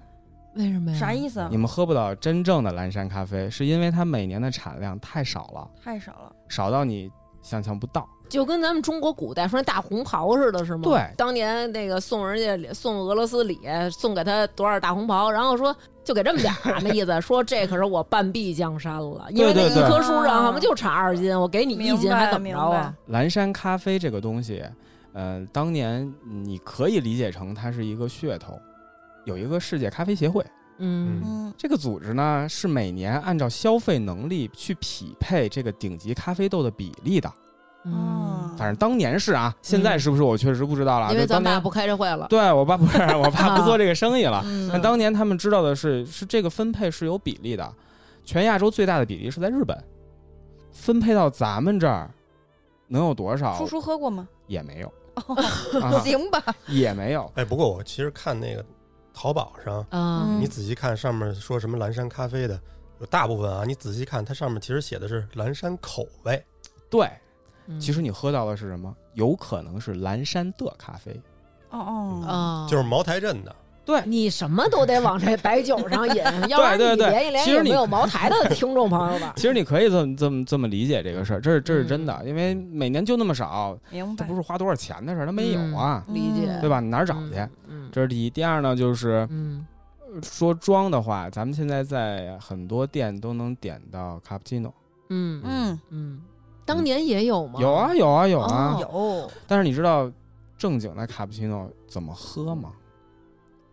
为什么呀？啥意思啊你？们喝不到真正的蓝山咖啡，是因为它每年的产量太少了，太少了。少到你想象不到。就跟咱们中国古代说那大红袍似的，是吗？对当年那个送人家送俄罗斯礼，送给他多少大红袍，然后说就给这么点儿，那意思说这可是我半壁江山了，因为那一棵树上好像就产二斤，我给你一斤还怎么着啊？蓝山咖啡这个东西，呃，当年你可以理解成它是一个噱头，有一个世界咖啡协会。嗯嗯这个组织呢，是每年按照消费能力去匹配这个顶级咖啡豆的比例的。嗯，反正当年是啊，现在是不是我确实不知道了。因为咱爸不开这会了。对我爸不是我爸不做这个生意了。嗯但当年他们知道的是，是这个分配是有比例的，全亚洲最大的比例是在日本，分配到咱们这儿能有多少？叔叔喝过吗？也没有，行吧。也没有。哎，不过我其实看那个淘宝上，嗯你仔细看上面说什么蓝山咖啡的，有大部分啊，你仔细看它上面其实写的是蓝山口味。对，嗯其实你喝到的是什么？有可能是蓝山的咖啡。哦哦，啊，就是茅台镇的，对，你什么都得往这白酒上引，(laughs) 要不然对对你联系联系其实你有没有茅台的听众朋友吧？(laughs) 其实你可以这么这么这么理解这个事儿，这是这是真的，因为每年就那么少，明白这不。是花多少钱的事儿，它没有啊，嗯理解对吧？你哪儿找去？嗯这是第一。第二呢，就是说装的话，咱们现在在很多店都能点到卡布奇诺。嗯嗯，嗯，当年也有吗？有啊，有啊，有啊。哦有但是你知道正经的卡布奇诺怎么喝吗？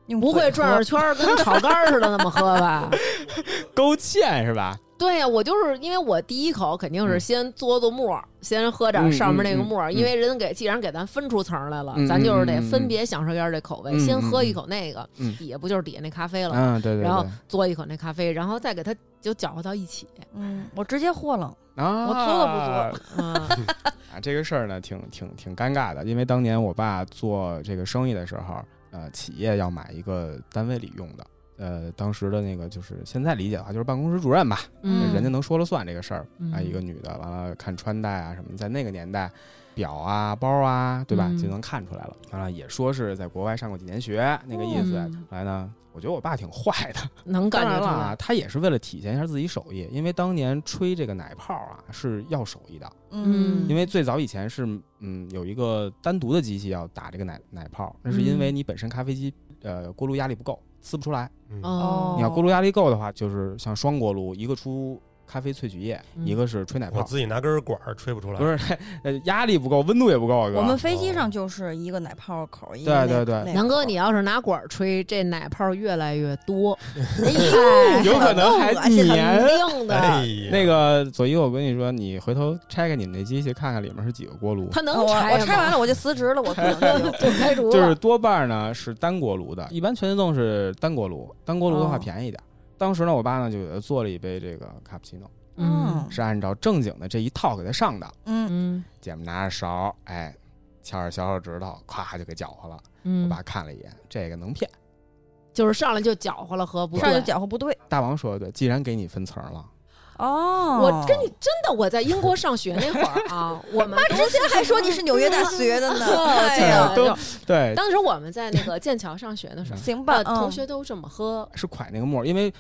你不会转着圈儿跟炒肝儿似的那么喝吧？(laughs) 勾芡是吧？对呀、我就是因为我第一口肯定是嗯先嘬嘬沫儿，先喝点嗯上面那个嗯沫儿，嗯因为人给既然给咱分出层来了，嗯咱就是得分别享受一下这口味，嗯先喝一嗯口那个，嗯底下不就是底下那咖啡了吗？嗯，对对然后。嘬一口那咖啡，然后再给它就搅和到一起。嗯，我直接和了。啊，我做都不做嗯。(laughs) 啊，这个事儿呢，挺挺挺尴尬的，因为当年我爸做这个生意的时候，呃，企业要买一个单位里用的，呃，当时的那个就是现在理解的话，就是办公室主任吧，嗯，人家能说了算这个事儿嗯。啊，一个女的，完了看穿戴啊什么，在那个年代，表啊、包啊，对吧，嗯。就能看出来了。完了也说是在国外上过几年学那个意思。嗯。来呢，我觉得我爸挺坏的，(laughs) 能感觉出来然了啊，他也是为了体现一下自己手艺，因为当年吹这个奶泡啊是要手艺的。嗯因为最早以前是嗯有一个单独的机器要打这个奶奶泡，那是因为嗯你本身咖啡机呃锅炉压力不够，呲不出来。嗯，哦，你要锅炉压力够的话，就是像双锅炉，一个出咖啡萃取液，嗯一个是吹奶泡。我自己拿根管儿吹不出来。不是，(laughs) 呃，压力不够，温度也不够啊，哥。我们飞机上就是一个奶泡口，一个对对对南哥，你要是拿管儿吹，这奶泡越来越多，(laughs) 有可能还粘肯定的。哎呀，那个左一，我跟你说，你回头拆开你们那机器，看看里面是几个锅炉。它能我拆吗我拆完了我就辞职了，我可能 (laughs) 就就开除了，就是多半呢是单锅炉的，一般全自动是单锅炉，单锅炉的话哦便宜一点。当时呢，我爸呢就给他做了一杯这个卡布奇诺，嗯是按照正经的这一套给他上的。嗯嗯姐们拿着勺，哎，掐着小手指头，咵就给搅和了。我嗯，爸看了一眼，这个能骗。就是上来就搅和了喝，不上来就。搅和不对大王说的对，既然给你分层了，哦。我跟你真的，我在英国上学那会儿啊，(laughs) 我们之前还说你是纽约大学的呢，哎这呀个都对，当时我们在那个剑桥上学的时候，行吧呃，，同嗯学都这么喝，是蒯那个沫，因为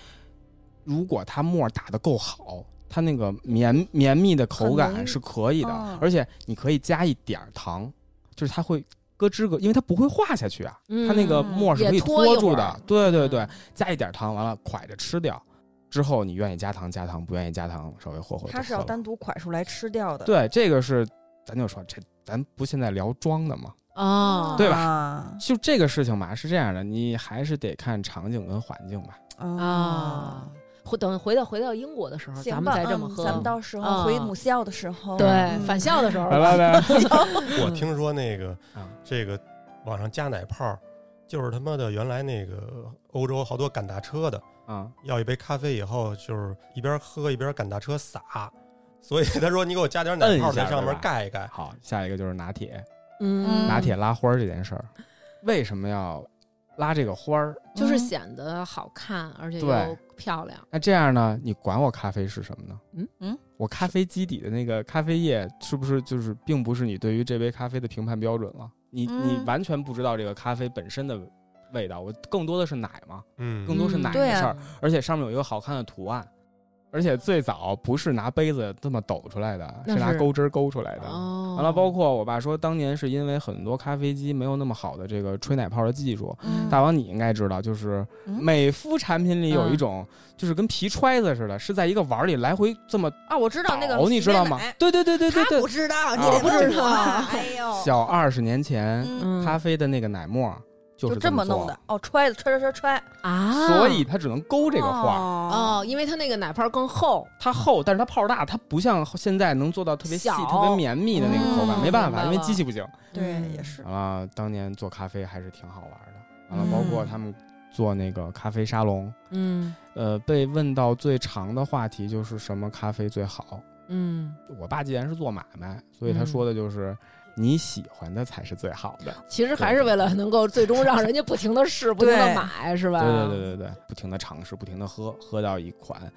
如果它沫打的够好，它那个绵绵密的口感是可以的，嗯。而且你可以加一点儿糖，就是它会咯吱咯，因为它不会化下去啊，嗯它那个沫是可以也拖住的。对对对嗯，加一点糖，完了蒯着吃掉。之后你愿意加糖加糖，不愿意加糖稍微和和就它是要单独蒯出来吃掉的，对，这个是咱就说这咱不现在聊装的吗？哦，对吧吧？就这个事情嘛，是这样的，你还是得看场景跟环境吧。啊，回等回到回到英国的时候，咱们再这么喝。咱们到时啊候回母校的时候，对嗯返校的时候来来来，我听说那个啊这个网上加奶泡儿就是他妈的原来那个欧洲好多赶大车的，啊，要一杯咖啡以后，就是一边喝一边赶大车撒，(laughs) 所以他说你给我加点奶泡在上面盖一盖。好，下一个就是拿铁，嗯，拿铁拉花儿这件事儿，为什么要拉这个花儿？就是嗯显得好看，而且又漂亮。那这样呢？你管我咖啡是什么呢？嗯嗯，我咖啡基底的那个咖啡液是不是就是并不是你对于这杯咖啡的评判标准了？你、嗯你完全不知道这个咖啡本身的味道，我更多的是奶嘛，嗯，更多是奶的事儿，而且上面有一个好看的图案。而且最早不是拿杯子这么抖出来的，是是拿钩针勾出来的。哦，完了，包括我爸说，当年是因为很多咖啡机没有那么好的这个吹奶泡的技术。嗯大王，你应该知道，就是嗯美肤产品里有一种，就是跟皮揣子似的，是在一个碗里来回这么啊，我知道那个倒，你知道吗？对对对对对对他不，知道，你不知道问我哎呦，小二十年前，咖啡的那个奶沫就就是这么弄的，哦，揣子揣揣揣揣啊，所以它只能勾这个画儿。哦，哦，因为它那个奶泡更厚，它厚，但是它泡大，它不像现在能做到特别细、特别绵密的那个口感，嗯没办法，因为机器不行。对，嗯也是完了，当年做咖啡还是挺好玩的。完了，包括嗯他们做那个咖啡沙龙，嗯呃，被问到最长的话题就是什么咖啡最好。嗯，我爸既然是做买卖，所以他嗯说的就是你喜欢的才是最好的。其实还是为了能够最终让人家不停的试，不停的买，是吧？对对对对对，不停的尝试，不停的喝，喝到一款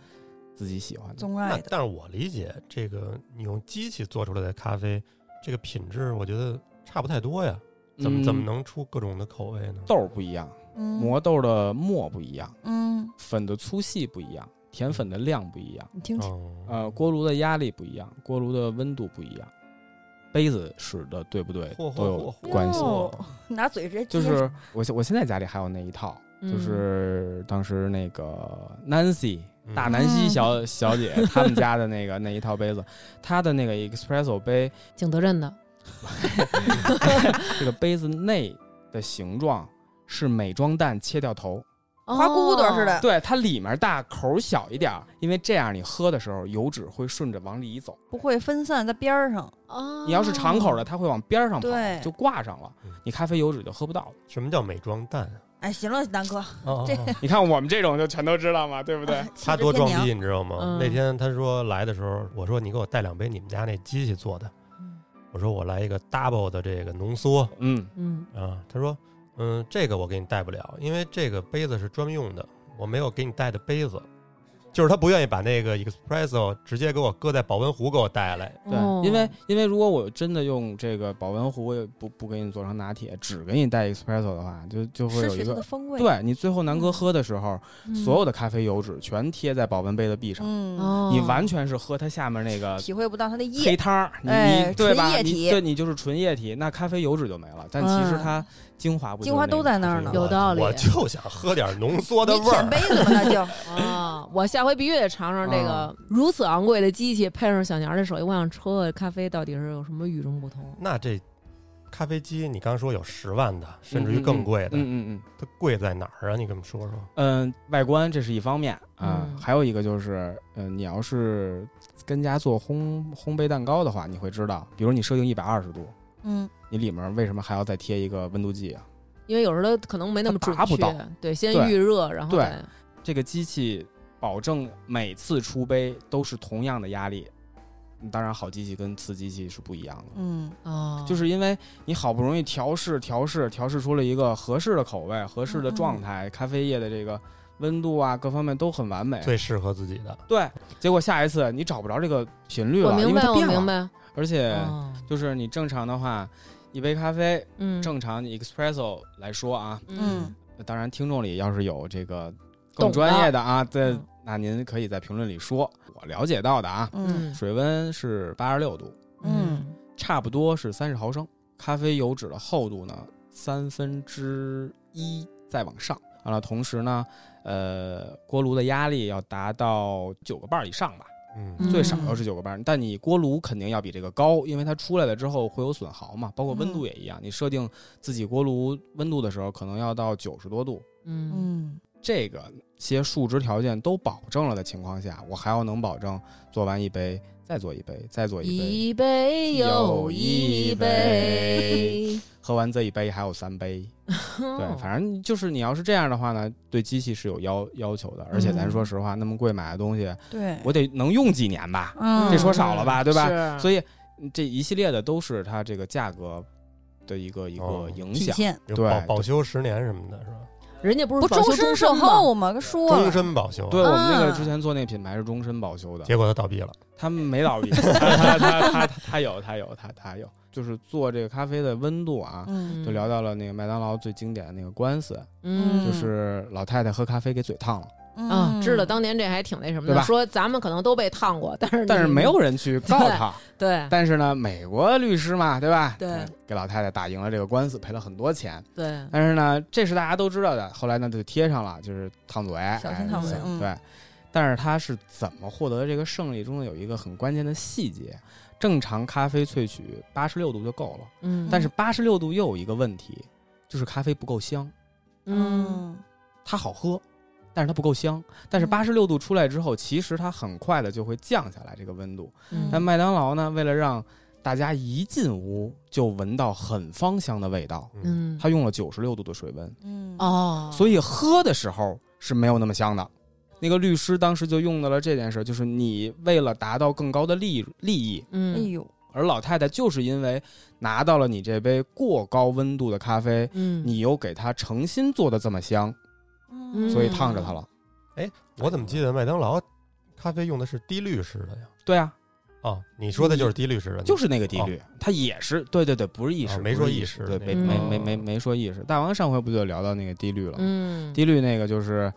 自己喜欢的。钟爱的，但是我理解这个你用机器做出来的咖啡，这个品质我觉得差不太多呀。怎么嗯怎么能出各种的口味呢？豆儿不一样，嗯磨豆的磨不一样，嗯，粉的粗细不一样，甜粉的量不一样，你听听，哦，呃，锅炉的压力不一样，锅炉的温度不一样，杯子使的对不对都有关系。哦拿嘴直接接就是。我现我现在家里还有那一套，嗯。就是当时那个 Nancy 嗯。大南希小小姐 (laughs) 他们家的那个那一套杯子，她的那个 espresso 杯，景德镇的，(laughs) 这个杯子内的形状是美妆蛋切掉头，花骨朵似的，对，它里面大，口小一点，因为这样你喝的时候油脂会顺着往里走。不会分散在边儿上。哦，你要是敞口的，它会往边上跑，就挂上了嗯，你咖啡油脂就喝不到了。什么叫美妆蛋？哎，行了，南哥，哦这 (laughs) 你看我们这种就全都知道嘛，对不对？(laughs) 他多装逼，你知道吗？嗯。那天他说来的时候，我说你给我带两杯你们家那机器做的，嗯。我说我来一个 double 的这个浓缩。嗯，嗯。啊，他说嗯这个我给你带不了，因为这个杯子是专用的，我没有给你带的杯子，就是他不愿意把那个 espresso 直接给我搁在保温壶给我带来，对，哦因为因为如果我真的用这个保温壶，也不不给你做成拿铁，只给你带 espresso 的话，就就会有一个。风味。，对你最后南哥喝的时候，嗯所有的咖啡油脂全贴在保温杯的壁上，你完全是喝它下面那个体会不到它的黑液。汤儿，你、哎对吧？你对你就是纯液体，那咖啡油脂就没了。但其实嗯它精华不精华都在那儿呢有道理我就想喝点浓缩的味儿。舔杯子嘛，那就啊，(laughs) 我下回必须得尝尝这个如此昂贵的机器，配上小娘的手艺，我想喝喝咖啡到底是有什么与众不同。那这咖啡机，你刚说有十万的，甚至于更贵的，嗯嗯嗯它贵在哪儿啊？你跟我们说说。嗯，外观这是一方面啊，嗯还有一个就是，嗯、你要是跟家做烘烘焙蛋糕的话，你会知道，比如你设定一百二十度，嗯，你里面为什么还要再贴一个温度计啊？因为有时候它可能没那么准确达不到，对，先预热，然后对这个机器保证每次出杯都是同样的压力。当然，好机器跟次机器是不一样的。嗯，哦，就是因为你好不容易调试、调试、调试出了一个合适的口味、合适的状态，咖啡液的这个温度啊，各方面都很完美。最适合自己的，对，结果下一次你找不着这个频率了，我明白，我因为它变了。明白。而且哦就是你正常的话，一杯咖啡，嗯，正常 espresso 来说啊，嗯当然听众里要是有这个更专业的啊，在嗯那您可以在评论里说。我了解到的啊，嗯水温是八十六度，嗯差不多是三十毫升。咖啡油脂的厚度呢，三分之一再往上。完了，同时呢，呃，锅炉的压力要达到九个半儿以上吧，最少要是九个半。但你锅炉肯定要比这个高，因为它出来了之后会有损耗嘛，包括温度也一样。你设定自己锅炉温度的时候，可能要到九十多度。嗯嗯这个些数值条件都保证了的情况下，我还要能保证做完一杯再做一杯，再做一杯，一杯又一杯，喝完这一杯还有三杯。(laughs) 对，反正就是你要是这样的话呢，对机器是有要要求的。而且咱说实话，那么贵买的东西，对，我得能用几年吧？嗯这说少了吧，对吧？所以嗯这一系列的都是它这个价格的一个一个哦影响。保保修十年什么的，是吧？人家不是不终身售？后吗？跟说终，身保修啊，对我们那个啊。之前做那个品牌是终身保修的，结果他倒闭了。他们没倒闭，(laughs) 他他他他他有他有他他有，就是做这个咖啡的温度啊，嗯，就聊到了那个麦当劳最经典的那个官司，嗯，就是老太太喝咖啡给嘴烫了，啊，嗯知道当年这还挺那什么的，对吧说咱们可能都被烫过，但是但是没有人去告他。对但是呢，美国律师嘛，对吧？对给老太太打赢了这个官司，赔了很多钱。对，但是呢，这是大家都知道的。后来呢，就贴上了，就是烫嘴，小心烫嘴哎嗯对。但是他是怎么获得这个胜利中的有一个很关键的细节，正常咖啡萃取八十六度就够了，嗯，但是八十六度又有一个问题，就是咖啡不够香。嗯它好喝，但是它不够香。但是嗯。八十六度出来之后，其实它很快的就会降下来这个温度。嗯。但麦当劳呢，为了让大家一进屋就闻到很芳香的味道，嗯。它用了九十六度的水温，嗯。哦，所以喝的时候是没有那么香的。那个律师当时就用到了这件事，就是你为了达到更高的利利益，哎嗯呦，而老太太就是因为拿到了你这杯过高温度的咖啡，嗯，你又给她诚心做的这么香，嗯所以烫着它了。哎我怎么记得麦当劳咖啡用的是低滤式的呀？对啊，哦，你说的就是低滤式的，就是那个低滤，它也是对对对，不是意式，哦没说意式对，没没哦没没没说意式。大王上回不就聊到那个低滤了吗？嗯低滤那个就是，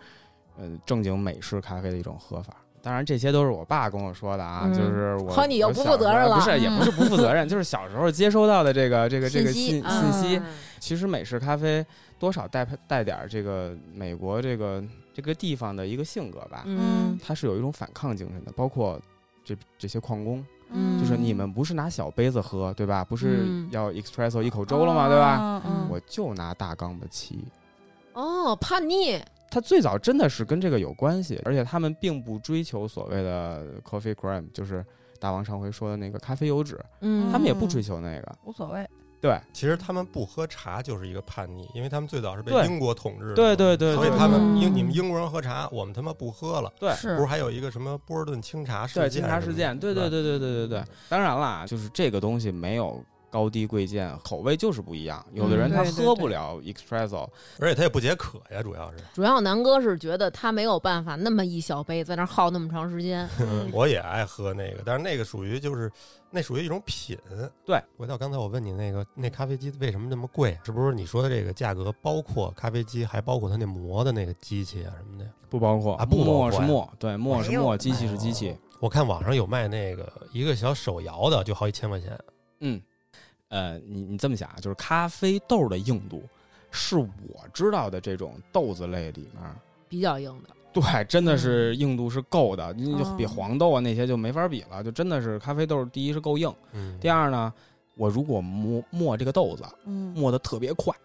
呃，正经美式咖啡的一种喝法。当然，这些都是我爸跟我说的啊，嗯就是我和你又不负责任了不是，也不是不负责任，就是小时候接收到的这个这个这个信信息。啊其实美式咖啡多少带带点儿这个美国这个这个地方的一个性格吧，嗯他是有一种反抗精神的，包括这这些矿工。嗯就是你们不是拿小杯子喝，对吧？不是嗯要 espresso 一口粥了吗？对吧？嗯我就拿大缸的沏。哦，叛逆，他最早真的是跟这个有关系，而且他们并不追求所谓的 coffee cream，就是大王上回说的那个咖啡油脂，嗯他们也不追求那个。无所谓，对，其实他们不喝茶就是一个叛逆，因为他们最早是被英国统治的，对对对对所以他们嗯英你们英国人喝茶，我们他妈不喝了。对不是还有一个什么波士顿清茶事对，件？清茶事件，对对对，对对对对对。当然啦，就是这个东西没有高低贵贱，口味就是不一样。有的人他喝不了 espresso，而且他也不解渴呀，主要是。主要南哥是觉得他没有办法那么一小杯在那儿耗那么长时间，我也爱喝那个，但是那个属于就是那属于一种品。对，回到刚才我问你那个那咖啡机为什么那么贵？是不是你说的这个价格包括咖啡机，还包括它那磨的那个机器啊什么的？不包括啊不包括呀沫是磨，对，磨是没有沫，机器是机器。我看网上有卖那个一个小手摇的，就好几千块钱。嗯，呃，你你这么想啊，就是咖啡豆的硬度，是我知道的这种豆子类里面，比较硬的。对，真的是硬度是够的，你就比哦黄豆啊那些就没法比了，就真的是咖啡豆，第一是够硬，嗯，第二呢，我如果磨磨这个豆子，嗯，磨的特别快，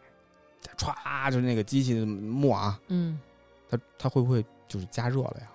歘，就是那个机器磨啊，嗯它它会不会就是加热了呀？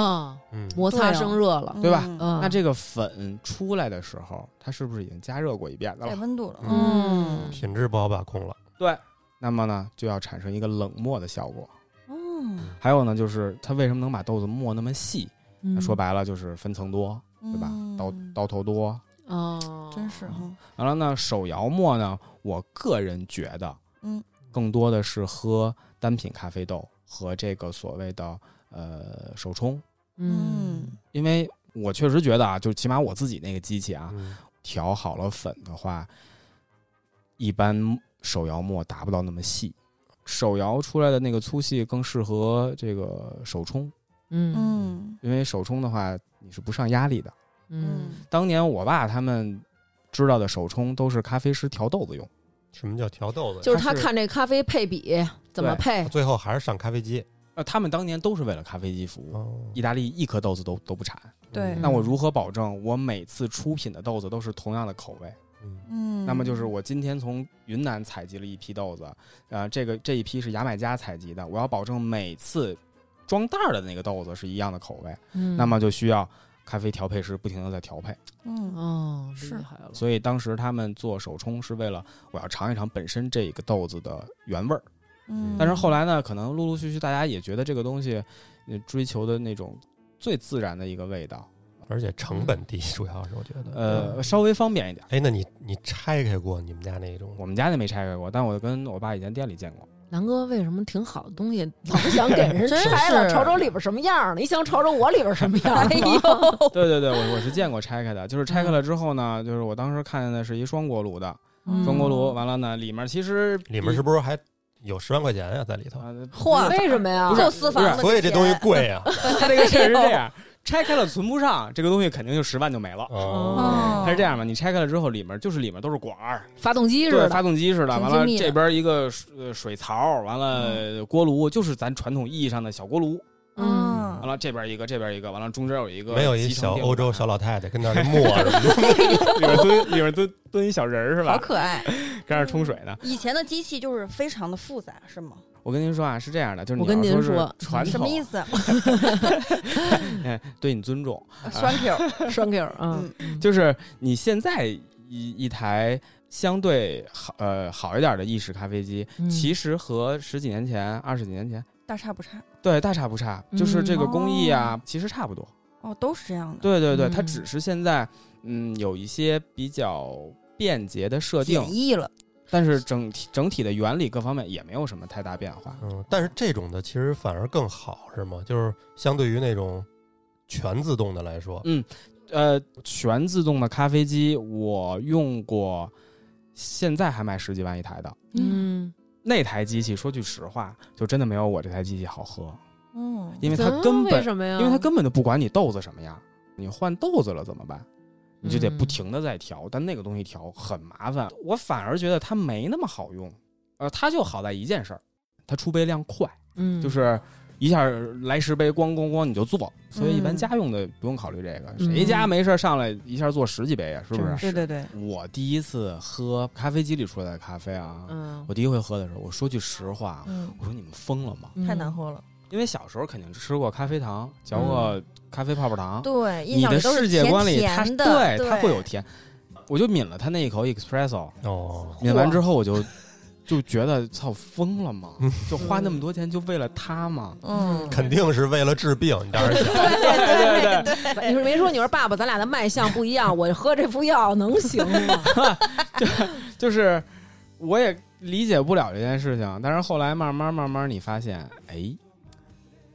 啊，嗯，摩擦生热了。对吧？嗯。嗯，那这个粉出来的时候，它是不是已经加热过一遍的了？带温度了，嗯。品质不好把控了。对，那么呢，就要产生一个冷漠的效果。嗯，还有呢，就是它为什么能把豆子磨那么细？嗯。说白了就是分层多，对吧？刀嗯。刀头多。哦，真是哈，完了呢，手摇磨呢，我个人觉得，嗯，更多的是喝单品咖啡豆和这个所谓的呃手冲，嗯因为我确实觉得啊，就起码我自己那个机器啊，嗯，调好了粉的话，一般手摇磨达不到那么细。手摇出来的那个粗细更适合这个手冲，嗯嗯因为手冲的话你是不上压力的。嗯当年我爸他们知道的手冲都是咖啡师调豆子用，什么叫调豆子？就是他看这咖啡配比怎么配，最后还是上咖啡机。呃，他们当年都是为了咖啡机服务。哦，意大利一颗豆子都都不产，对那我如何保证我每次出品的豆子都是同样的口味？嗯，那么就是我今天从云南采集了一批豆子，呃，这个这一批是牙买加采集的，我要保证每次装袋儿的那个豆子是一样的口味，嗯那么就需要咖啡调配师不停的在调配。嗯哦，是厉害了，所以当时他们做手冲是为了我要尝一尝本身这个豆子的原味儿。嗯，但是后来呢，可能陆陆续续大家也觉得这个东西，呃追求的那种最自然的一个味道，而且成本低，主要是我觉得。呃，稍微方便一点。哎，那你你拆开过你们家那种？我们家那没拆开过，但我跟我爸以前店里见过。南哥为什么挺好的东西老不想给人 (laughs) 真拆了，瞅瞅里边什么样儿呢？一想瞅瞅我里边什么样儿呢，(laughs) 哎呦，(laughs) 对对对，我我是见过拆开的，就是拆开了之后呢，就是我当时看见的是一双锅炉的嗯双锅炉，完了呢，里面其实里面是不是还有十万块钱呀、在里头？啊嚯为什么呀？够私房的，所以这东西贵呀、它这个确实是这样，拆开了存不上，这个东西肯定就十万就没了。哦，它是这样吧？你拆开了之后，里面就是里面都是管儿，发动机似对，的，发动机似的。完了这边一个水呃水槽，完了锅炉，就是咱传统意义上的小锅炉。嗯完了这边一个，这边一个，完了中间有一个没有一集成小欧洲小老太太跟那儿磨什么的。里边蹲里边蹲蹲一小人儿是吧？好可爱。(laughs) 跟那儿冲水呢。以前的机器就是非常的复杂，是吗？我跟您说啊，是这样的，就是我跟您说传统什么意？思？(laughs) 哎，对你尊重，双 Q，双 Q，嗯嗯，就是你现在一一台相对好呃好一点的意式咖啡机，嗯其实和十几年前、二十几年前，大差不差。对大差不差，就是这个工艺啊，其实差不多。哦，都是这样的。对对对，嗯它只是现在嗯有一些比较便捷的设定简，易了。但是整体整体的原理各方面也没有什么太大变化。嗯，但是这种的其实反而更好，是吗？就是相对于那种全自动的来说，嗯呃，全自动的咖啡机我用过，现在还卖十几万一台的。嗯，那台机器说句实话，就真的没有我这台机器好喝，嗯，因为它根本，为什么呀？因为它根本就不管你豆子什么样，你换豆子了怎么办？你就得嗯不停的在调，但那个东西调很麻烦。我反而觉得它没那么好用，呃，它就好在一件事儿，它出杯量快，嗯，就是一下来十杯，咣咣咣你就做。所以一般嗯家用的不用考虑这个，嗯谁家没事儿上来一下做十几杯啊？是不是？对对对，我第一次喝咖啡机里出来的咖啡啊，嗯，我第一回喝的时候，我说句实话，嗯，我说你们疯了吗？嗯太难。喝了。因为小时候肯定吃过咖啡糖，嚼过咖啡泡泡糖，对，你的世界观里它甜甜的，对它会有甜。我就抿了它那一口 espresso，哦，抿完之后我就就觉得操疯了吗？嗯 (laughs) 就花那么多钱就为了他吗？嗯，肯定是为了治病，你当时想。(laughs) 对对对对，你说没说你说爸爸，咱俩的卖相不一样，我喝这副药能行吗？(laughs) 就是我也理解不了这件事情，但是后来慢慢慢慢你发现，哎，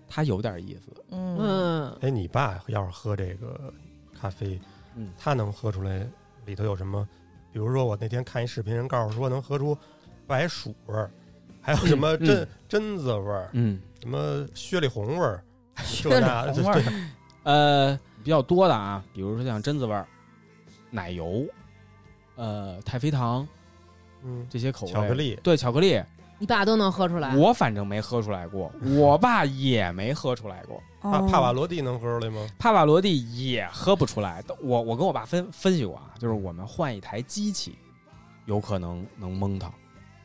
他有点意思。嗯嗯，哎，你爸要是喝这个咖啡，嗯他能喝出来里头有什么？比如说我那天看一视频，人告诉说能喝出白薯味儿，还有什么嗯榛榛子味儿，嗯，什么雪里红味儿，雪里这那的红味儿对 (laughs) 呃，比较多的啊，比如说像榛子味儿、奶油、呃太妃糖嗯，这些口味，巧克力，对巧克力，你爸都能喝出来。我反正没喝出来过，(laughs) 我爸也没喝出来过，哦帕帕瓦罗蒂能喝出来吗？帕瓦罗蒂也喝不出来。我我跟我爸分分析过啊，就是我们换一台机器，有可能能蒙它，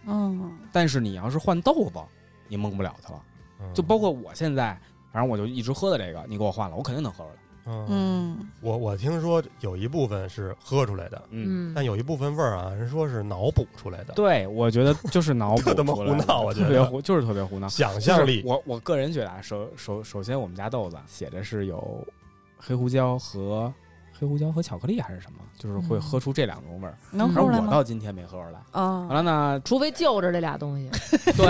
嗯。但是你要是换豆子，你蒙不了它了。嗯。就包括我现在，反正我就一直喝的这个，你给我换了，我肯定能喝出来。嗯，嗯。我我听说有一部分是喝出来的，嗯，嗯，但有一部分味儿啊，人说是脑补出来的，对，我觉得就是脑补 (laughs) 特他妈出来的胡闹我觉得。特别胡，(laughs) 就是特别胡闹。想象力。我我个人觉得啊，首首首先我们家豆子写的是有黑胡椒和黑胡椒和巧克力还是什么，就是会嗯喝出这两种味儿。能而喝出来？我到今天没喝出来。啊完了呢，除非就着这俩东西，(laughs) 对，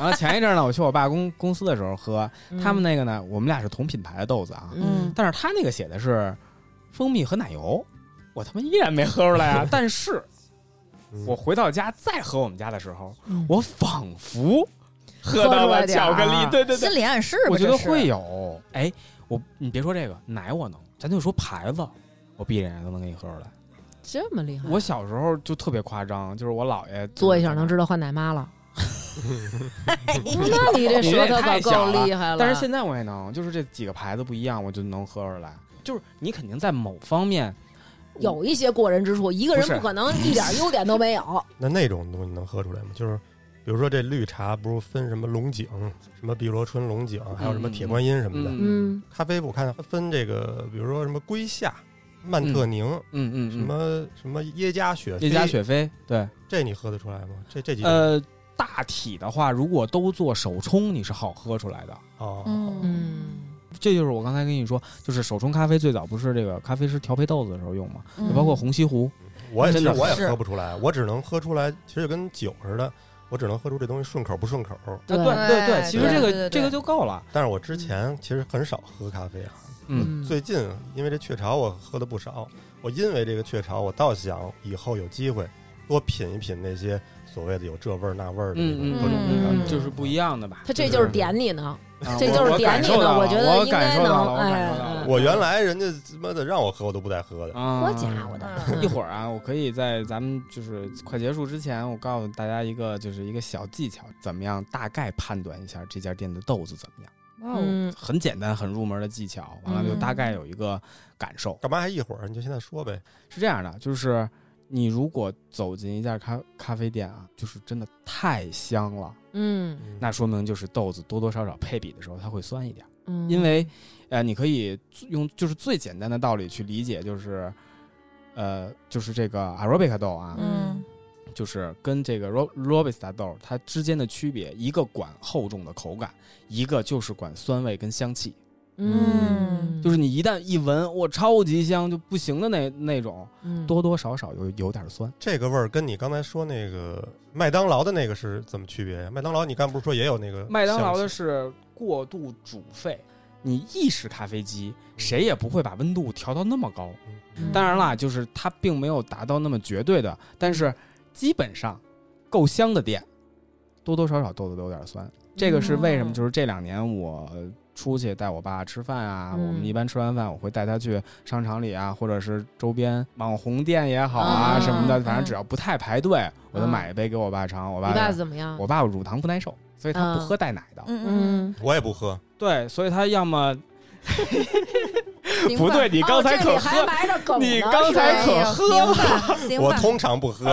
完了前一阵呢，我去我爸公公司的时候喝，他们那那个呢，我们俩是同品牌的豆子啊，嗯但是他那个写的是蜂蜜和奶油，我他妈依然没喝出来啊。(laughs) 但是嗯我回到家再喝我们家的时候，嗯我仿佛 (laughs) 喝到了巧克力，对对对心，理暗示吧，我觉得会有。哎，我你别说这个奶，我能，咱就说牌子，我闭着眼都能给你喝出来。这么厉害。我小时候就特别夸张，就是我姥爷做一下能知道换奶妈了。(laughs) 那你这你这舌头可太够厉害了。但是现在我也能，就是这几个牌子不一样，我就能喝出来。就是你肯定在某方面，有一些过人之处，一个人不可能一点优点都没有。(laughs) 那那种东西能喝出来吗？就是比如说这绿茶不是分什么龙井、什么碧螺春龙井，还有什么铁观音什么的。嗯嗯咖啡我看它分这个，比如说什么龟夏、曼特宁、嗯嗯，什么什么耶加雪菲、叶加雪菲，对，这你喝得出来吗？这这几种。呃，大体的话，如果都做手冲，你是好喝出来的。哦，嗯。嗯。这就是我刚才跟你说，就是手冲咖啡最早不是这个咖啡师调配豆子的时候用嘛，嗯就包括红西湖，我也真的其实我也喝不出来，我只能喝出来，其实就跟酒似的，我只能喝出这东西顺口不顺口。对啊，对对对其实这个这个就够了。但是我之前其实很少喝咖啡啊，嗯，最近因为这雀巢我喝的不少，我因为这个雀巢，我倒想以后有机会多品一品那些所谓的有这味儿那味儿的那嗯种各种嗯嗯，就是不一样的吧？他这就是点你呢，啊这就是我我点你呢。我觉得我应该能，感受到了，我哎感受到了。哎，我原来人家他妈的让我喝我都不带喝的，啊，多家伙的。嗯一会儿啊，我可以在咱们就是快结束之前，我告诉大家一个就是一个小技巧，怎么样大概判断一下这家店的豆子怎么样？哇哦嗯很简单，很入门的技巧，完了就大概有一个感受。干嘛还一会儿？你就现在说呗。是这样的，就是你如果走进一家咖咖啡店啊，就是真的太香了，嗯那说明就是豆子多多少少配比的时候它会酸一点。嗯，因为，呃，你可以用就是最简单的道理去理解，就是，呃，就是这个 Arabica 豆啊，嗯就是跟这个 Ro Robusta 豆它之间的区别，一个管厚重的口感，一个就是管酸味跟香气。嗯，就是你一旦一闻，我超级香就不行的那那种，嗯多多少少有有点酸。这个味儿跟你刚才说那个麦当劳的那个是怎么区别呀？麦当劳你刚不是说也有那个麦当劳的是过度煮沸，你意式咖啡机谁也不会把温度调到那么高。嗯当然啦，就是它并没有达到那么绝对的，但是基本上够香的店，多多少少豆子都有点酸。这个是为什么？嗯就是这两年我出去带我爸吃饭啊，嗯我们一般吃完饭我会带他去商场里啊，或者是周边网红店也好啊、嗯什么的，嗯反正只要不太排队，我就嗯买一杯给我爸尝。我爸你爸怎么样？我爸乳糖不耐受，所以他不嗯喝带奶的。嗯嗯，我也不喝，对，所以他要么嗯，(laughs) 不对，你刚才可喝，你刚才可喝行吧，行我，通常不喝。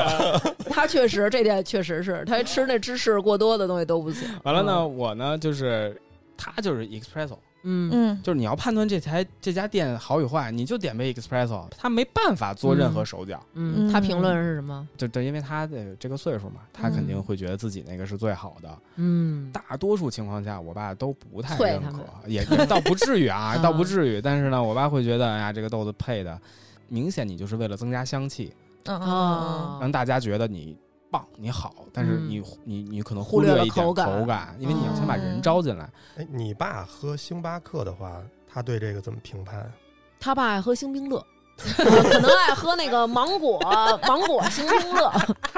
他确实这点确实是他吃那芝士过多的东西都不行。完了呢，我呢就是他就是 espresso，嗯，嗯。就是你要判断这台这家店好与坏，你就点杯 espresso，他没办法做任何手脚，嗯，他评论是什么？就就因为他的这个岁数嘛，他肯定会觉得自己那个是最好的。嗯，大多数情况下，我爸都不太认可也也倒不至于啊，(laughs) 嗯。倒不至于。但是呢，我爸会觉得，哎呀，这个豆子配的明显你就是为了增加香气，嗯。哦。让大家觉得你棒你好，但是嗯你你你可能忽略了一点口感口感，因为你要先把人哦招进来。哎，你爸喝星巴克的话，他对这个怎么评判？他爸爱喝星冰乐。(laughs) 可能爱喝那个芒果芒果星冰乐，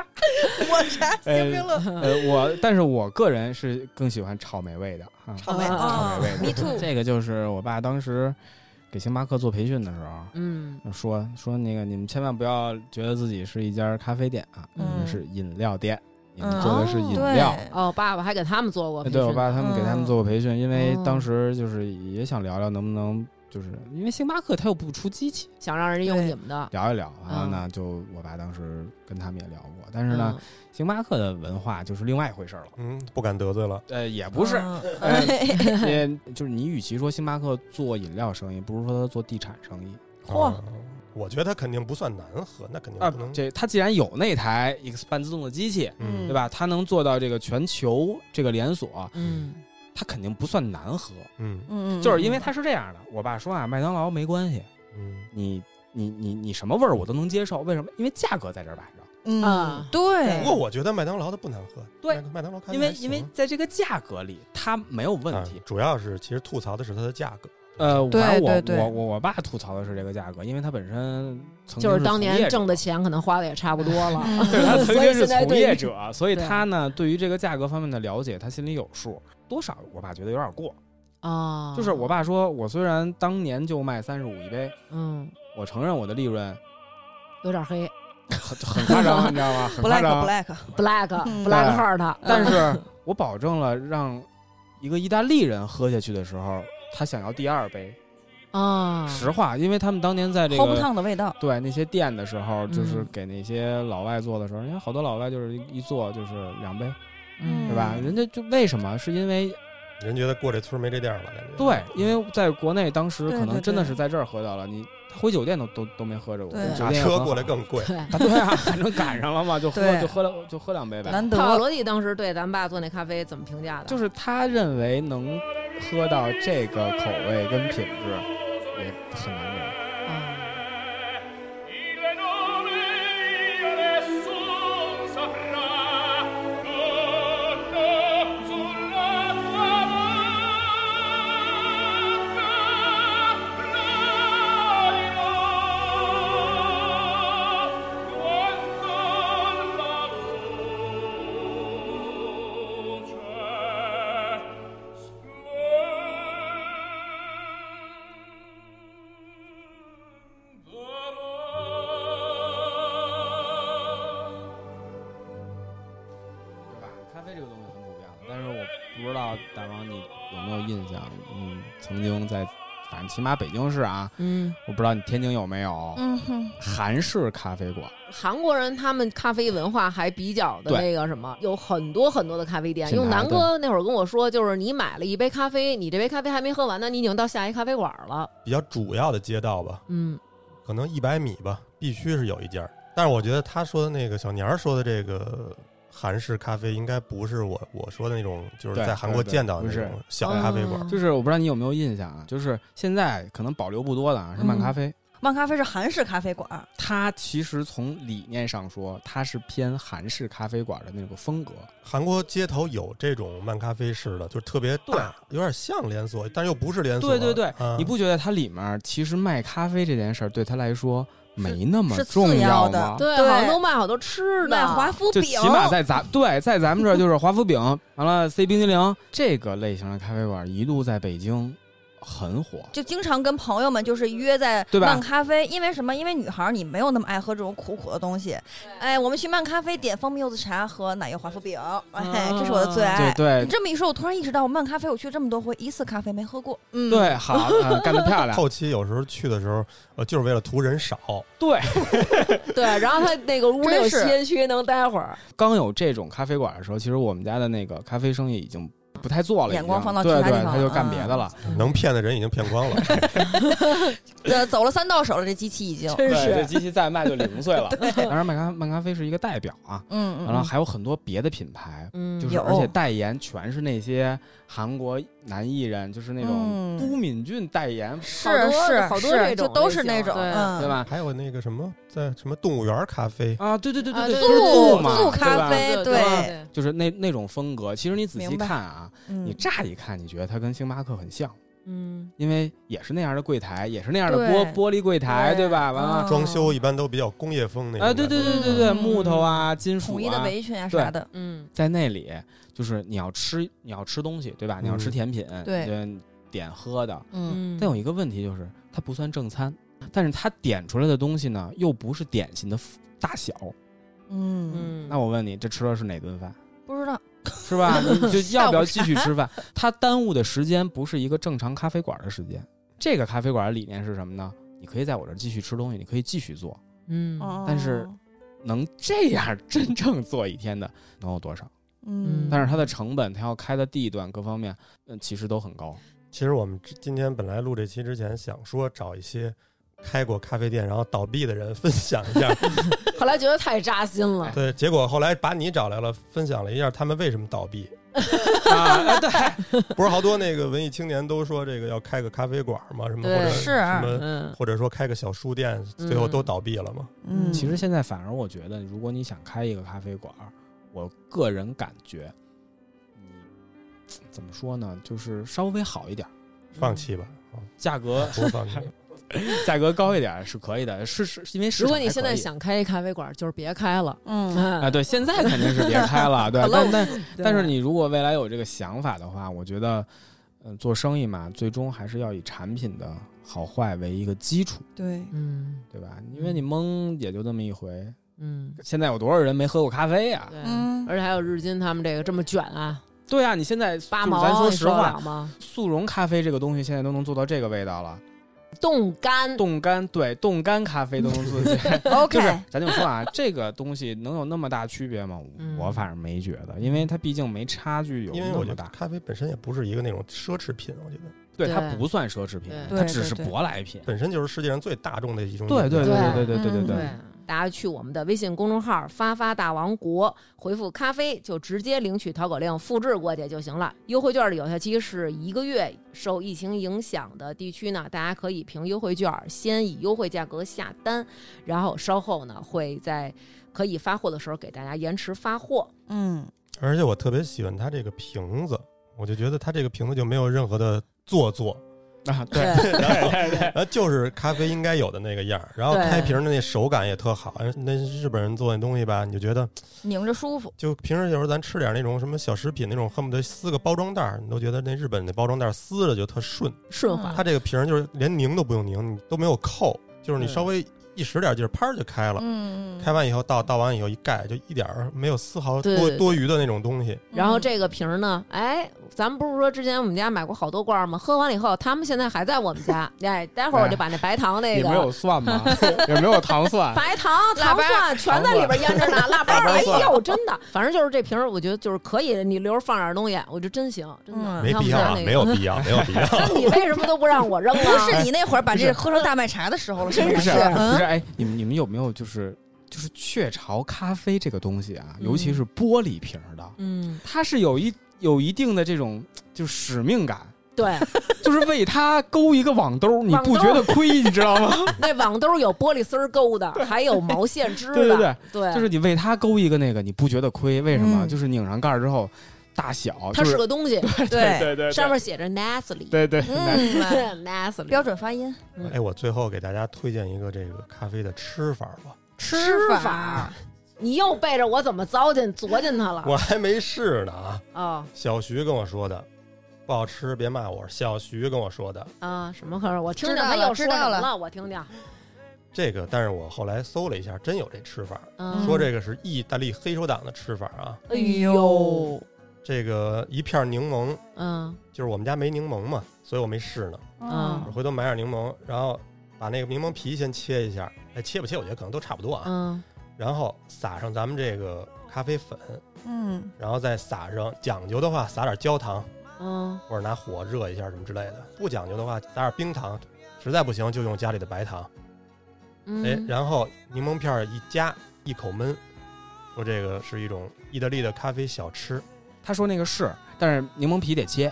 (laughs) 我啥星冰乐，呃，我但是我个人是更喜欢草莓味的啊，草莓草莓味的。，me too，这个就是我爸当时给星巴克做培训的时候。嗯。说说那个，你们千万不要觉得自己是一家咖啡店啊，你们嗯是饮料店，你们嗯。做的是饮料。哦，爸爸还给他们做过培训，对我爸他们给他们做过培训，因为嗯。当时就是也想聊聊能不能，就是因为星巴克它又不出机器，想让人用你们的，聊一聊。然后嗯呢，就我爸当时跟他们也聊过，但是呢，星巴克的文化就是另外一回事了。嗯，不敢得罪了。呃，也不是，(laughs) 也就是你与其说星巴克做饮料生意，不如说他做地产生意嚯啊我觉得他肯定不算难喝，那肯定啊不能。。这他既然有那台 EX 半自动的机器，嗯对吧？他能做到这个全球这个连锁，嗯他肯定不算难喝。嗯嗯，就是因为它是这样的，我爸说啊，麦当劳没关系，嗯，你你你你什么味儿我都能接受，为什么？因为价格在这儿摆着。嗯啊对不过我觉得麦当劳的不难喝。对麦麦当劳因为因为在这个价格里，它没有问啊题。主要是其实吐槽的是它的价格。呃，对反正我对对我我我爸吐槽的是这个价格，因为他本身曾经就是当年挣的钱可能花的也差不多了，(laughs) 嗯对他曾所以经是从业者，所以对他呢对于这个价格方面的了解，他心里有数。多少我爸觉得有点过，啊，就是我爸说，我虽然当年就卖三十五一杯，嗯。我承认我的利润有点黑很很夸张，(laughs) 你知道吗？很夸 black 张。black，black 嗯。black heart，但是我保证了，让一个意大利人喝下去的时候，他想要第二杯，啊，实话，因为他们当年在这齁不个烫的味道。对那些店的时候，就是嗯。给那些老外做的时候，人家好多老外就是一一做就是两杯，嗯对吧？人家就为什么？是因为人觉得过这村没这店了，感觉。对，因为在国内当时可能真的是在这儿喝到了，你回酒店都都都没喝着过，对酒打车过来更贵。对。啊，对啊，反正赶上了嘛，就喝就喝了就喝两杯呗。难得帕瓦罗蒂当时对咱爸做那咖啡怎么评价的？就是他认为能喝到这个口味跟品质也很难啡这个东西很普遍了，但是我不知道大王你有没有印象？嗯，曾经在，反正起码北京市啊，嗯，我不知道你天津有没有、嗯哼，韩式咖啡馆。韩国人他们咖啡文化还比较的那个什么，有很多很多的咖啡店。用南哥那会儿跟我说，就是你买了一杯咖啡，你这杯咖啡还没喝完呢，你已经到下一咖啡馆了。比较主要的街道吧，嗯可能一百米吧，必须是有一家。但是我觉得他说的那个小年儿说的这个韩式咖啡，应该不是我我说的那种，就是在韩国见到的那种小咖啡馆。哦就是我不知道你有没有印象啊，就是现在可能保留不多的啊，是漫咖啡。漫咖啡是韩式咖啡馆，它其实从理念上说，它是偏韩式咖啡馆的那个风格。韩国街头有这种漫咖啡式的，就是特别大，有点像连锁，但又不是连锁。对对对，啊你不觉得它里面其实卖咖啡这件事儿对他来说没那么重要的吗？对，对好像都卖好多吃的，卖华夫就饼，起码在咱对在咱们这儿就是华夫饼，完了塞冰激凌这个类型的咖啡馆一度在北京很火。就经常跟朋友们就是约在漫咖啡，因为什么？因为女孩你没有那么爱喝这种苦苦的东西。哎，我们去漫咖啡点蜂蜜柚子茶和奶油华夫饼，哎，这是我的最爱。对对你这么一说，我突然意识到，我漫咖啡我去这么多回，一次咖啡没喝过。嗯，对，好，呃干得漂亮。(laughs) 后期有时候去的时候，呃，就是为了图人少。对，(laughs) 对，然后他那个屋里有吸烟区，能待会儿。刚有这种咖啡馆的时候，其实我们家的那个咖啡生意已经不太做了，眼光放到其他地对对，他就干别的了。能骗的人已经骗光了。(laughs) 呃，走了三到手了，这机器已经。真对，这，机器再卖就零碎了。(laughs) 当然，漫咖漫咖啡是一个代表啊，嗯嗯，完了嗯。还有很多别的品牌，嗯，就是而且代言全是那些韩国男艺人，就是那种嗯。都敏俊代言，是好多是好多是这种就都是那种，类型对？吧？还有那个什么，在什么动物园咖啡，啊，对对对啊对对，素嘛，素对吧？咖啡，对对，对，就是那那种风格。其实你仔细看啊，你嗯，乍一看，你觉得它跟星巴克很像，嗯，因为也是那样的柜台，也是那样的玻玻璃柜台，对。对吧？完了。嗯，装修一般都比较工业风那种。啊，对对对对对，嗯木头啊，金属统一的啊，围裙啊对。啥的，嗯，在那里就是你要吃你要吃东西，对吧？你要吃嗯甜品，对。点喝的。嗯，嗯，但有一个问题就是，它不算正餐，但是它点出来的东西呢，又不是点心的大小。嗯，嗯，那我问你，这吃的是哪顿饭？不知道，是吧？(laughs) 你就要不要继续吃饭？它耽误的时间不是一个正常咖啡馆的时间。这个咖啡馆的理念是什么呢？你可以在我这儿继续吃东西，你可以继续做，嗯，但是哦能这样真正做一天的能有多少？嗯，但是它的成本，它要开的地段各方面，嗯，其实都很高。其实我们今天本来录这期之前想说找一些开过咖啡店然后倒闭的人分享一下，(laughs) 后来觉得太扎心了。对，结果后来把你找来了，分享了一下他们为什么倒闭。(laughs) 啊，对，(laughs) 不是好多那个文艺青年都说这个要开个咖啡馆嘛，什么或者是什么，嗯或者说开个小书店，最后都倒闭了嘛。嗯，其实现在反而我觉得，如果你想开一个咖啡馆，我个人感觉，你怎么说呢，就是稍微好一点，放弃吧，啊价格不放弃。(laughs) 价格高一点是可以的，是是因为市如果你现在想开一咖啡馆，就是别开了。嗯，啊，对，现在肯定是别开了，对，(laughs) 但但但是你如果未来有这个想法的话，我觉得，嗯、做生意嘛，最终还是要以产品的好坏为一个基础，对，嗯对吧？因为你蒙也就这么一回，嗯，现在有多少人没喝过咖啡呀、对，嗯，而且还有日金他们这个这么卷啊，对啊，你现在八毛咱说实话了，吗？速溶咖啡这个东西现在都能做到这个味道了，冻干，冻干，对，冻干咖啡的 (laughs) 东西。就 OK，是咱就说啊，这个东西能有那么大区别吗？嗯我反正没觉得，因为它毕竟没差距有因为我觉得那么大。咖啡本身也不是一个那种奢侈品，我觉得对，它不算奢侈品，它只是舶来品。本身就是世界上最大众的一种。对对对对对对对对嗯对对，大家去我们的微信公众号“发发大王国”，回复“咖啡”就直接领取淘口令，复制过去就行了。优惠券的有效期是一个月，受疫情影响的地区呢，大家可以凭优惠券先以优惠价格下单，然后稍后呢会在可以发货的时候给大家延迟发货。嗯，而且我特别喜欢它这个瓶子，我就觉得它这个瓶子就没有任何的做作，啊，对对对对对，呃，(laughs) 就是咖啡应该有的那个样儿。然后开瓶的那手感也特好，那日本人做那东西吧，你就觉得拧着舒服。就平时有时候咱吃点那种什么小食品那种，恨不得撕个包装袋儿，你都觉得那日本那包装袋撕着就特顺。顺滑，它这个瓶儿就是连拧都不用拧，你都没有扣，就是你稍微一使点劲儿，啪就开了。嗯，开完以后倒倒完以后一盖，就一点儿没有丝毫对对多多余的那种东西。然后这个瓶儿呢，哎，咱们不是说之前我们家买过好多罐儿吗？喝完了以后，他们现在还在我们家。(laughs) 哎，待会儿我就把那白糖那个也没有蒜吗？(laughs) 也没有糖蒜。白糖、糖蒜全在里边腌着呢，腊八儿，哎蒜呦，真的，反正就是这瓶儿，我觉得就是可以，你留着放点东西，我觉得真行，真的嗯没必要啊，没有。必要，没有必要。那 (laughs) 你为什么都不让我扔不啊？是你那会儿把这喝成大麦茶的时候了，真是不是，哎，你们你们有没有就是就是雀巢咖啡这个东西啊，嗯尤其是玻璃瓶儿的，嗯，它是有一有一定的这种就使命感，对，(laughs) 就是为他勾一个网兜，你不觉得亏，你知道吗？(laughs) (laughs) 那网兜有玻璃丝勾的，还有毛线织的，对对对，对。就是你为他勾一个那个，你不觉得亏？为什么？嗯。就是拧上盖儿之后，大小它就是个东西，对对对上面写着 Nestle，对对，嗯，Nestle 标准发音，哎，我最后给大家推荐一个这个咖啡的吃法吧。吃法，你又背着我怎么糟践琢进他了？我还没试呢啊，哦小徐跟我说的，不好吃别骂我。小徐跟我说的啊，什么可是？我听知道了见他又说什么了？我听听。这个，但是我后来搜了一下，真有这吃法，嗯说这个是意大利黑手党的吃法啊。哎呦，这个一片柠檬，嗯就是我们家没柠檬嘛，所以我没试呢。嗯我回头买点柠檬，然后把那个柠檬皮先切一下，哎，切不切我觉得可能都差不多啊。嗯然后撒上咱们这个咖啡粉，嗯，然后再撒上讲究的话撒点焦糖，嗯或者拿火热一下什么之类的。不讲究的话撒点冰糖，实在不行就用家里的白糖。哎，嗯，然后柠檬片儿一夹，一口闷，说这个是一种意大利的咖啡小吃。他说那个是，但是柠檬皮得切，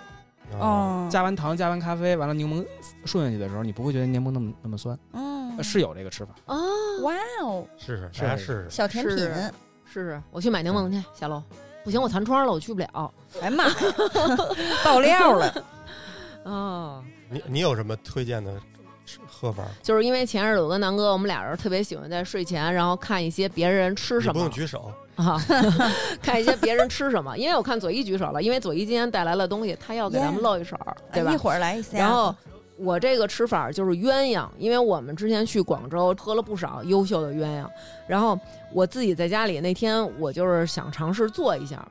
哦，哦，加完糖，加完咖啡，完了柠檬顺下去的时候，你不会觉得柠檬那么那么酸，嗯呃是有这个吃法。哦，哇哦，试试，是大家试试。小甜品，是试试，我去买柠檬去，下楼。不行，我弹窗了，我去不了。哎妈呀，(laughs) 爆料了，(laughs) 哦，你你有什么推荐的吃喝法？就是因为前日子我跟南哥，我们俩人特别喜欢在睡前，然后看一些别人吃什么不用举手，啊，(laughs) 看一些别人吃什么。因为我看左一举手了，因为左一今天带来了东西，他要给咱们露一手，对吧哎一？会儿来一下，然后我这个吃法就是鸳鸯，因为我们之前去广州喝了不少优秀的鸳鸯，然后我自己在家里那天我就是想尝试做一下，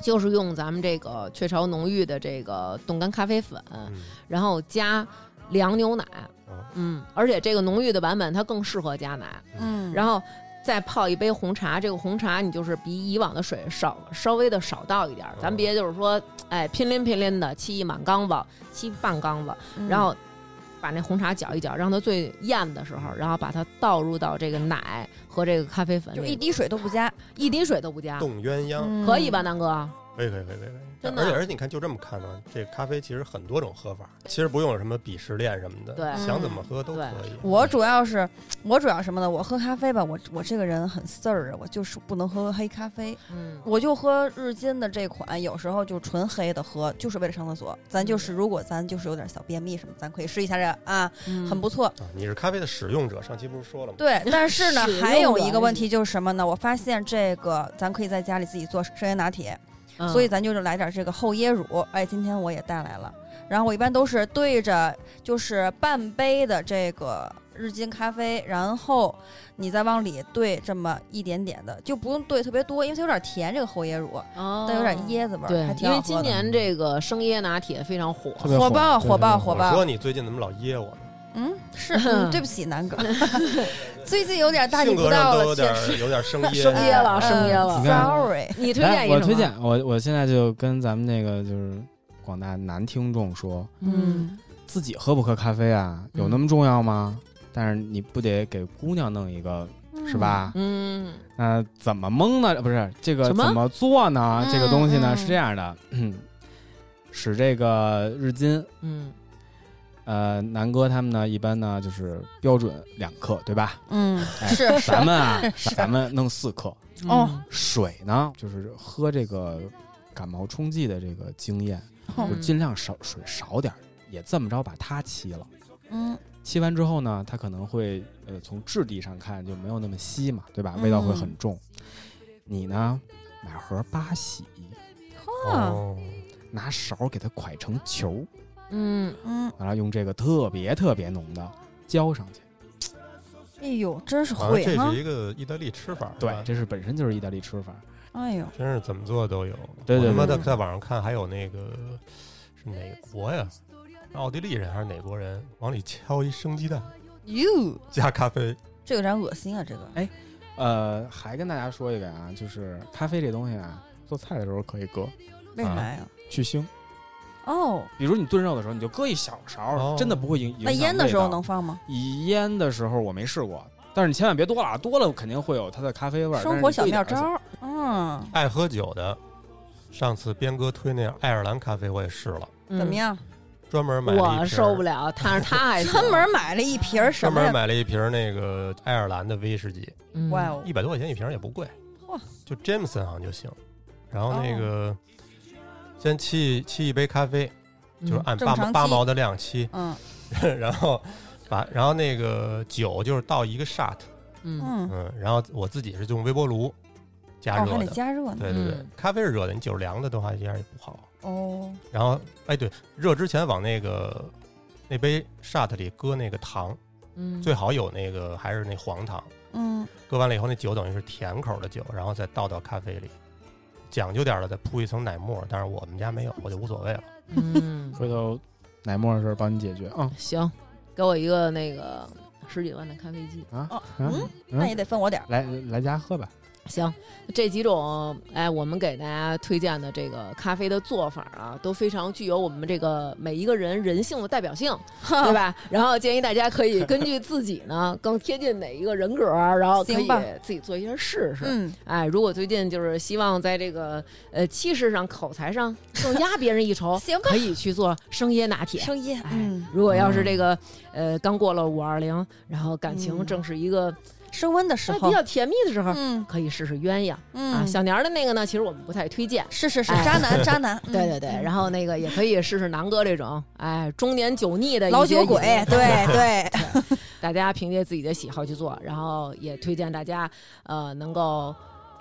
就是用咱们这个雀巢浓郁的这个冻干咖啡粉，嗯，然后加凉牛奶，哦嗯，而且这个浓郁的版本它更适合加奶，嗯，然后。再泡一杯红茶，这个红茶你就是比以往的水少稍微的少倒一点儿，咱别就是说，哎，拼拎拼拎的沏一满缸子，沏半缸子，嗯。然后把那红茶搅一搅，让它最艳的时候，然后把它倒入到这个奶和这个咖啡粉里，就一滴水都不加，一滴水都不加，冻鸳鸯，嗯。可以吧，？南哥？可以可以可以可以。真的而且而且你看，就这么看呢，这咖啡其实很多种喝法，其实不用有什么鄙视链什么的，对想怎么喝都可以。我主要是我主要什么呢？我喝咖啡吧，我我这个人很事儿啊，我就是不能喝黑咖啡，嗯，我就喝日金的这款，有时候就纯黑的喝，就是为了上厕所。咱就是如果咱就是有点小便秘什么，咱可以试一下这啊，嗯很不错。啊，你是咖啡的使用者，上期不是说了吗？对，但是呢还有一个问题就是什么呢？我发现这个咱可以在家里自己做生椰拿铁，嗯所以咱就是来点这个厚椰乳。哎，今天我也带来了。然后我一般都是对着就是半杯的这个日金咖啡，然后你再往里兑这么一点点的，就不用兑特别多，因为它有点甜，这个厚椰乳，哦但有点椰子味儿，对还，挺因为今好喝的。年这个生椰拿铁非常火，火爆火爆火爆我说你最近怎么老噎我呢？嗯，是，(laughs) 嗯对不起，南哥，(laughs) 最近有点大逆不道了，有点。有点生 (laughs) 噎。生噎了，嗯生噎了 Sorry，你推荐，一个我推荐我我现在就跟咱们那个就是广大男听众说，嗯，自己喝不喝咖啡啊，有那么重要吗？但是你不得给姑娘弄一个是吧？嗯那怎么蒙呢？不是这个怎么做呢？嗯这个东西呢嗯是这样的，嗯，使这个日金，嗯呃，南哥他们呢一般呢就是标准两克，对吧？嗯，哎是是咱们啊，是咱们弄四克。哦水呢，就是喝这个感冒冲剂的这个经验，嗯就尽量少水少点，也这么着把它沏了。嗯沏完之后呢，它可能会呃从质地上看就没有那么稀嘛，对吧？味道会嗯很重。你呢，买盒八喜，啊哦，拿勺给它蒯成球，嗯嗯，完了用这个特别特别浓的浇上去。哎呦，真是会这是！一个意大利吃法。对这是本身就是意大利吃法。哎呦，真是怎么做都有。对对我他妈对在在网上看还有那个是哪国呀？奥地利人还是哪国人？往里敲一生鸡蛋哟，加咖啡，这有点恶心啊，这个。哎呃，还跟大家说一个啊，就是咖啡这东西啊，做菜的时候可以搁为啥呀？去腥。哦，比如你炖肉的时候，你就搁一小勺，哦真的不会影影响那腌的时候能放吗？以腌的时候我没试过，但是你千万别多了，多了肯定会有它的咖啡味儿。生活小妙招嗯，爱喝酒的。上次边哥推那爱尔兰咖啡我也试了，嗯怎么？样？专门买了一瓶我受不了，但是他还行 (laughs) 专门买了一瓶儿什专门么？买了一瓶那个爱尔兰的威士忌，嗯哇哦一，百多块钱一瓶也不贵，哇，就 Jameson 好像就行。然后那哦个先沏沏一杯咖啡，就是按八毛八毛的量沏，嗯 (laughs) 然后把然后那个酒就是倒一个 shot，嗯嗯，嗯，然后我自己是用微波炉加哦，还得热的，加热呢。对对对嗯，咖啡是热的，你酒凉的的话一样也不好。哦，然后哎对，热之前往那个那杯 shot 里搁那个糖，嗯，最好有那个还是那黄糖。嗯，搁完了以后，那酒等于是甜口的酒，然后再倒到咖啡里，讲究点儿的再铺一层奶沫，但是我们家没有，我就无所谓了。嗯，回头奶沫的事儿帮你解决啊行，给我一个那个十几万的咖啡机。啊哦嗯嗯，那也得分我点儿。来来家喝吧。行，这几种哎，我们给大家推荐的这个咖啡的做法啊，都非常具有我们这个每一个人人性的代表性，对吧？然后建议大家可以根据 (laughs) 自己呢更贴近哪一个人格，然后可以自己做一下试试。嗯，哎，如果最近就是希望在这个呃气势上、口才上 (laughs) 更压别人一筹，行吧可以去做生椰拿铁。生椰，哎嗯，如果要是这个呃刚过了五二零，然后感情嗯正是一个升温的时候哎比，较甜蜜的时候，嗯。可以试试鸳鸯。嗯。啊，小年儿的那个呢，其实我们不太推荐。是是是，哎渣男渣男，(laughs) 对对对，然后那个也可以试试南哥这种，哎，中年酒腻的老酒鬼饮，对 (laughs) 对，大家凭借自己的喜好去做，然后也推荐大家呃能够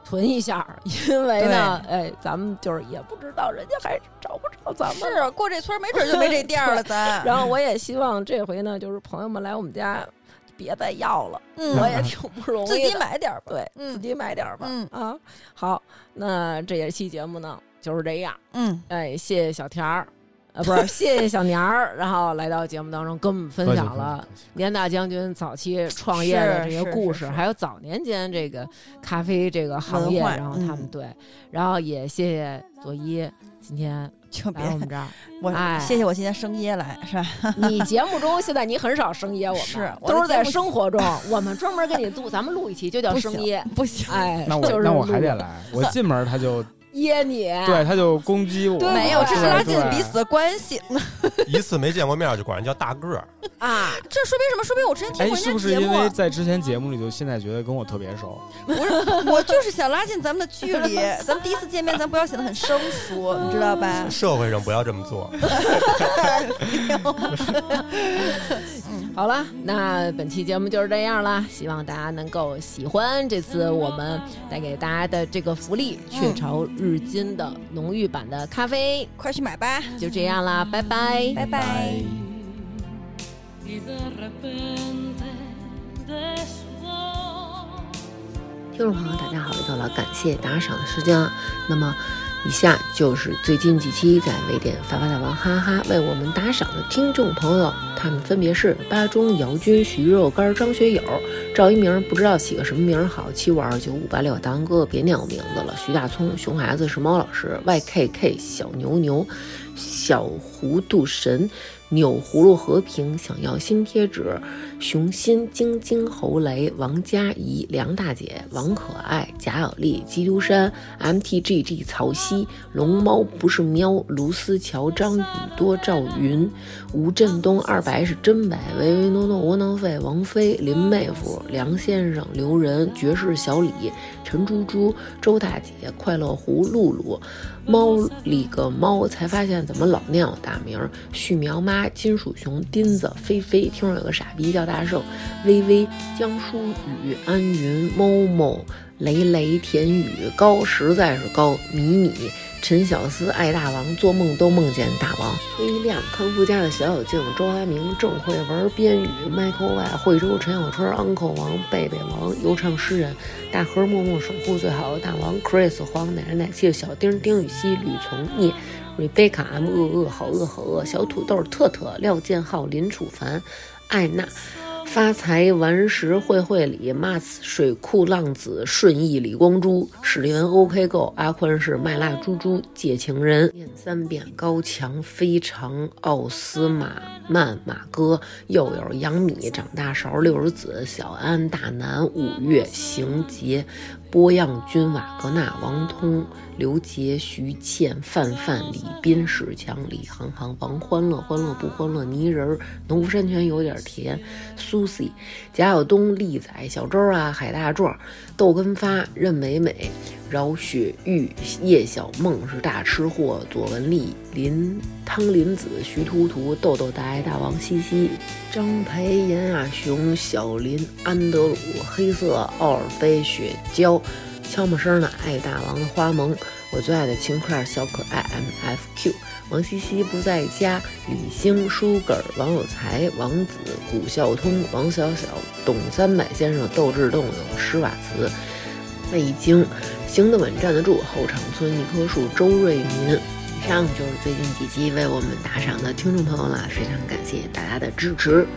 囤一下，因为呢，哎，咱们就是也不知道人家还找不着咱们。是过这村没准就没这店了，咱。(laughs) 然后我也希望这回呢，就是朋友们来我们家，别再要了，嗯我也挺不容易，自己买点儿吧。对，嗯自己买点儿吧。嗯啊，好，那这一期节目呢就是这样。嗯，哎，谢谢小田儿，呃，不是，谢谢小年儿，然后来到节目当中跟我们分享了年大将军早期创业的这些故事，还有早年间这个咖啡这个行业，然后他们嗯对，然后也谢谢佐伊今天就别来我们这儿。(laughs) 我哎谢谢我今天生椰来是吧？(laughs) 你节目中现在你很少生噎我们，是我都是在生活中，(laughs) 我们专门给你录，咱们录一期就叫生噎。不行，哎，那就是我那我还得来，我进门他就噎你，对他就攻击我，对没有，这是拉近对彼此的关系。(laughs) 一次没见过面就管人叫大个儿，啊，这说明什么？说明我之前听哎，过是不是人家节目，因为在之前节目里就现在觉得跟我特别熟？不是，我就是想拉近咱们的距离。咱们第一次见面，咱不要显得很生疏，你知道吧？社会上不要这么做。(laughs) 好了，那本期节目就是这样了，希望大家能够喜欢这次我们带给大家的这个福利——雀巢日金的浓郁版的咖啡，快去买吧，就这样啦，拜拜。拜拜。听众朋友，大家好，又到了感谢打赏的时间了。那么以下就是最近几期在微店发发大王哈哈为我们打赏的听众朋友，他们分别是巴中、姚军、徐肉干、张学友、赵一鸣，不知道起个什么名好，七五二九五八六，大王哥别念我名字了，徐大聪、熊孩子是猫老师，YKK 小牛牛、小糊涂神。钮葫芦和平想要新贴纸，熊心、晶晶、侯雷、王佳怡、梁大姐、王可爱、贾小丽、基督山、MTGG、曹曦、龙猫不是喵、卢思乔、张宇多、赵云、吴振东、二白是真白、唯唯诺诺、窝囊废、王菲、林妹夫、梁先生、刘仁、爵士小李、陈猪猪、周大姐、快乐胡、露露。猫里个猫，才发现怎么老念我大名儿。旭苗妈、金属熊、钉子、菲菲，听说有个傻逼叫大大圣。微微、江疏雨、安云、某某、雷雷、田雨、高实在是高。米米、陈小思、爱大王，做梦都梦见大王。微亮、康夫家的小小静、周阿明、郑慧文、边宇、Michael Y、惠州陈小春、Uncle 王、贝贝王、悠唱诗人。大河默默守护最好的大王 Chris 黄奶奶气小丁丁禹兮吕从聂 Rebecca M 饿饿好饿好饿小土豆特特廖建浩林楚凡艾娜发财顽石会会里，Max 水库浪子顺义李光洙史蒂文 OK Go 阿宽是麦辣猪猪借情人。念三遍高墙非常奥斯马曼马哥又有杨米长大勺六十子小安大南五月行杰郭漾君瓦格纳王通刘杰徐倩范范李斌史强李航航王欢乐欢乐不欢乐泥人农夫山泉有点甜苏西贾晓东丽仔小周啊海大壮窦根发任美美饶雪玉叶小梦是大吃货左文丽林汤林子徐图图豆豆大爱大王西西张培严亚雄小林安德鲁黑色奥尔菲雪娇悄没声的爱大王的花萌，我最爱的轻块小可爱 M F Q，王西西不在家，李星、舒根、王有才、王子、古孝通、王小小、董三百先生、斗智斗勇、施瓦茨、魏晶，行得稳站得住，后场村一棵树，周瑞云。以上就是最近几期为我们打赏的听众朋友了，非常感谢大家的支持。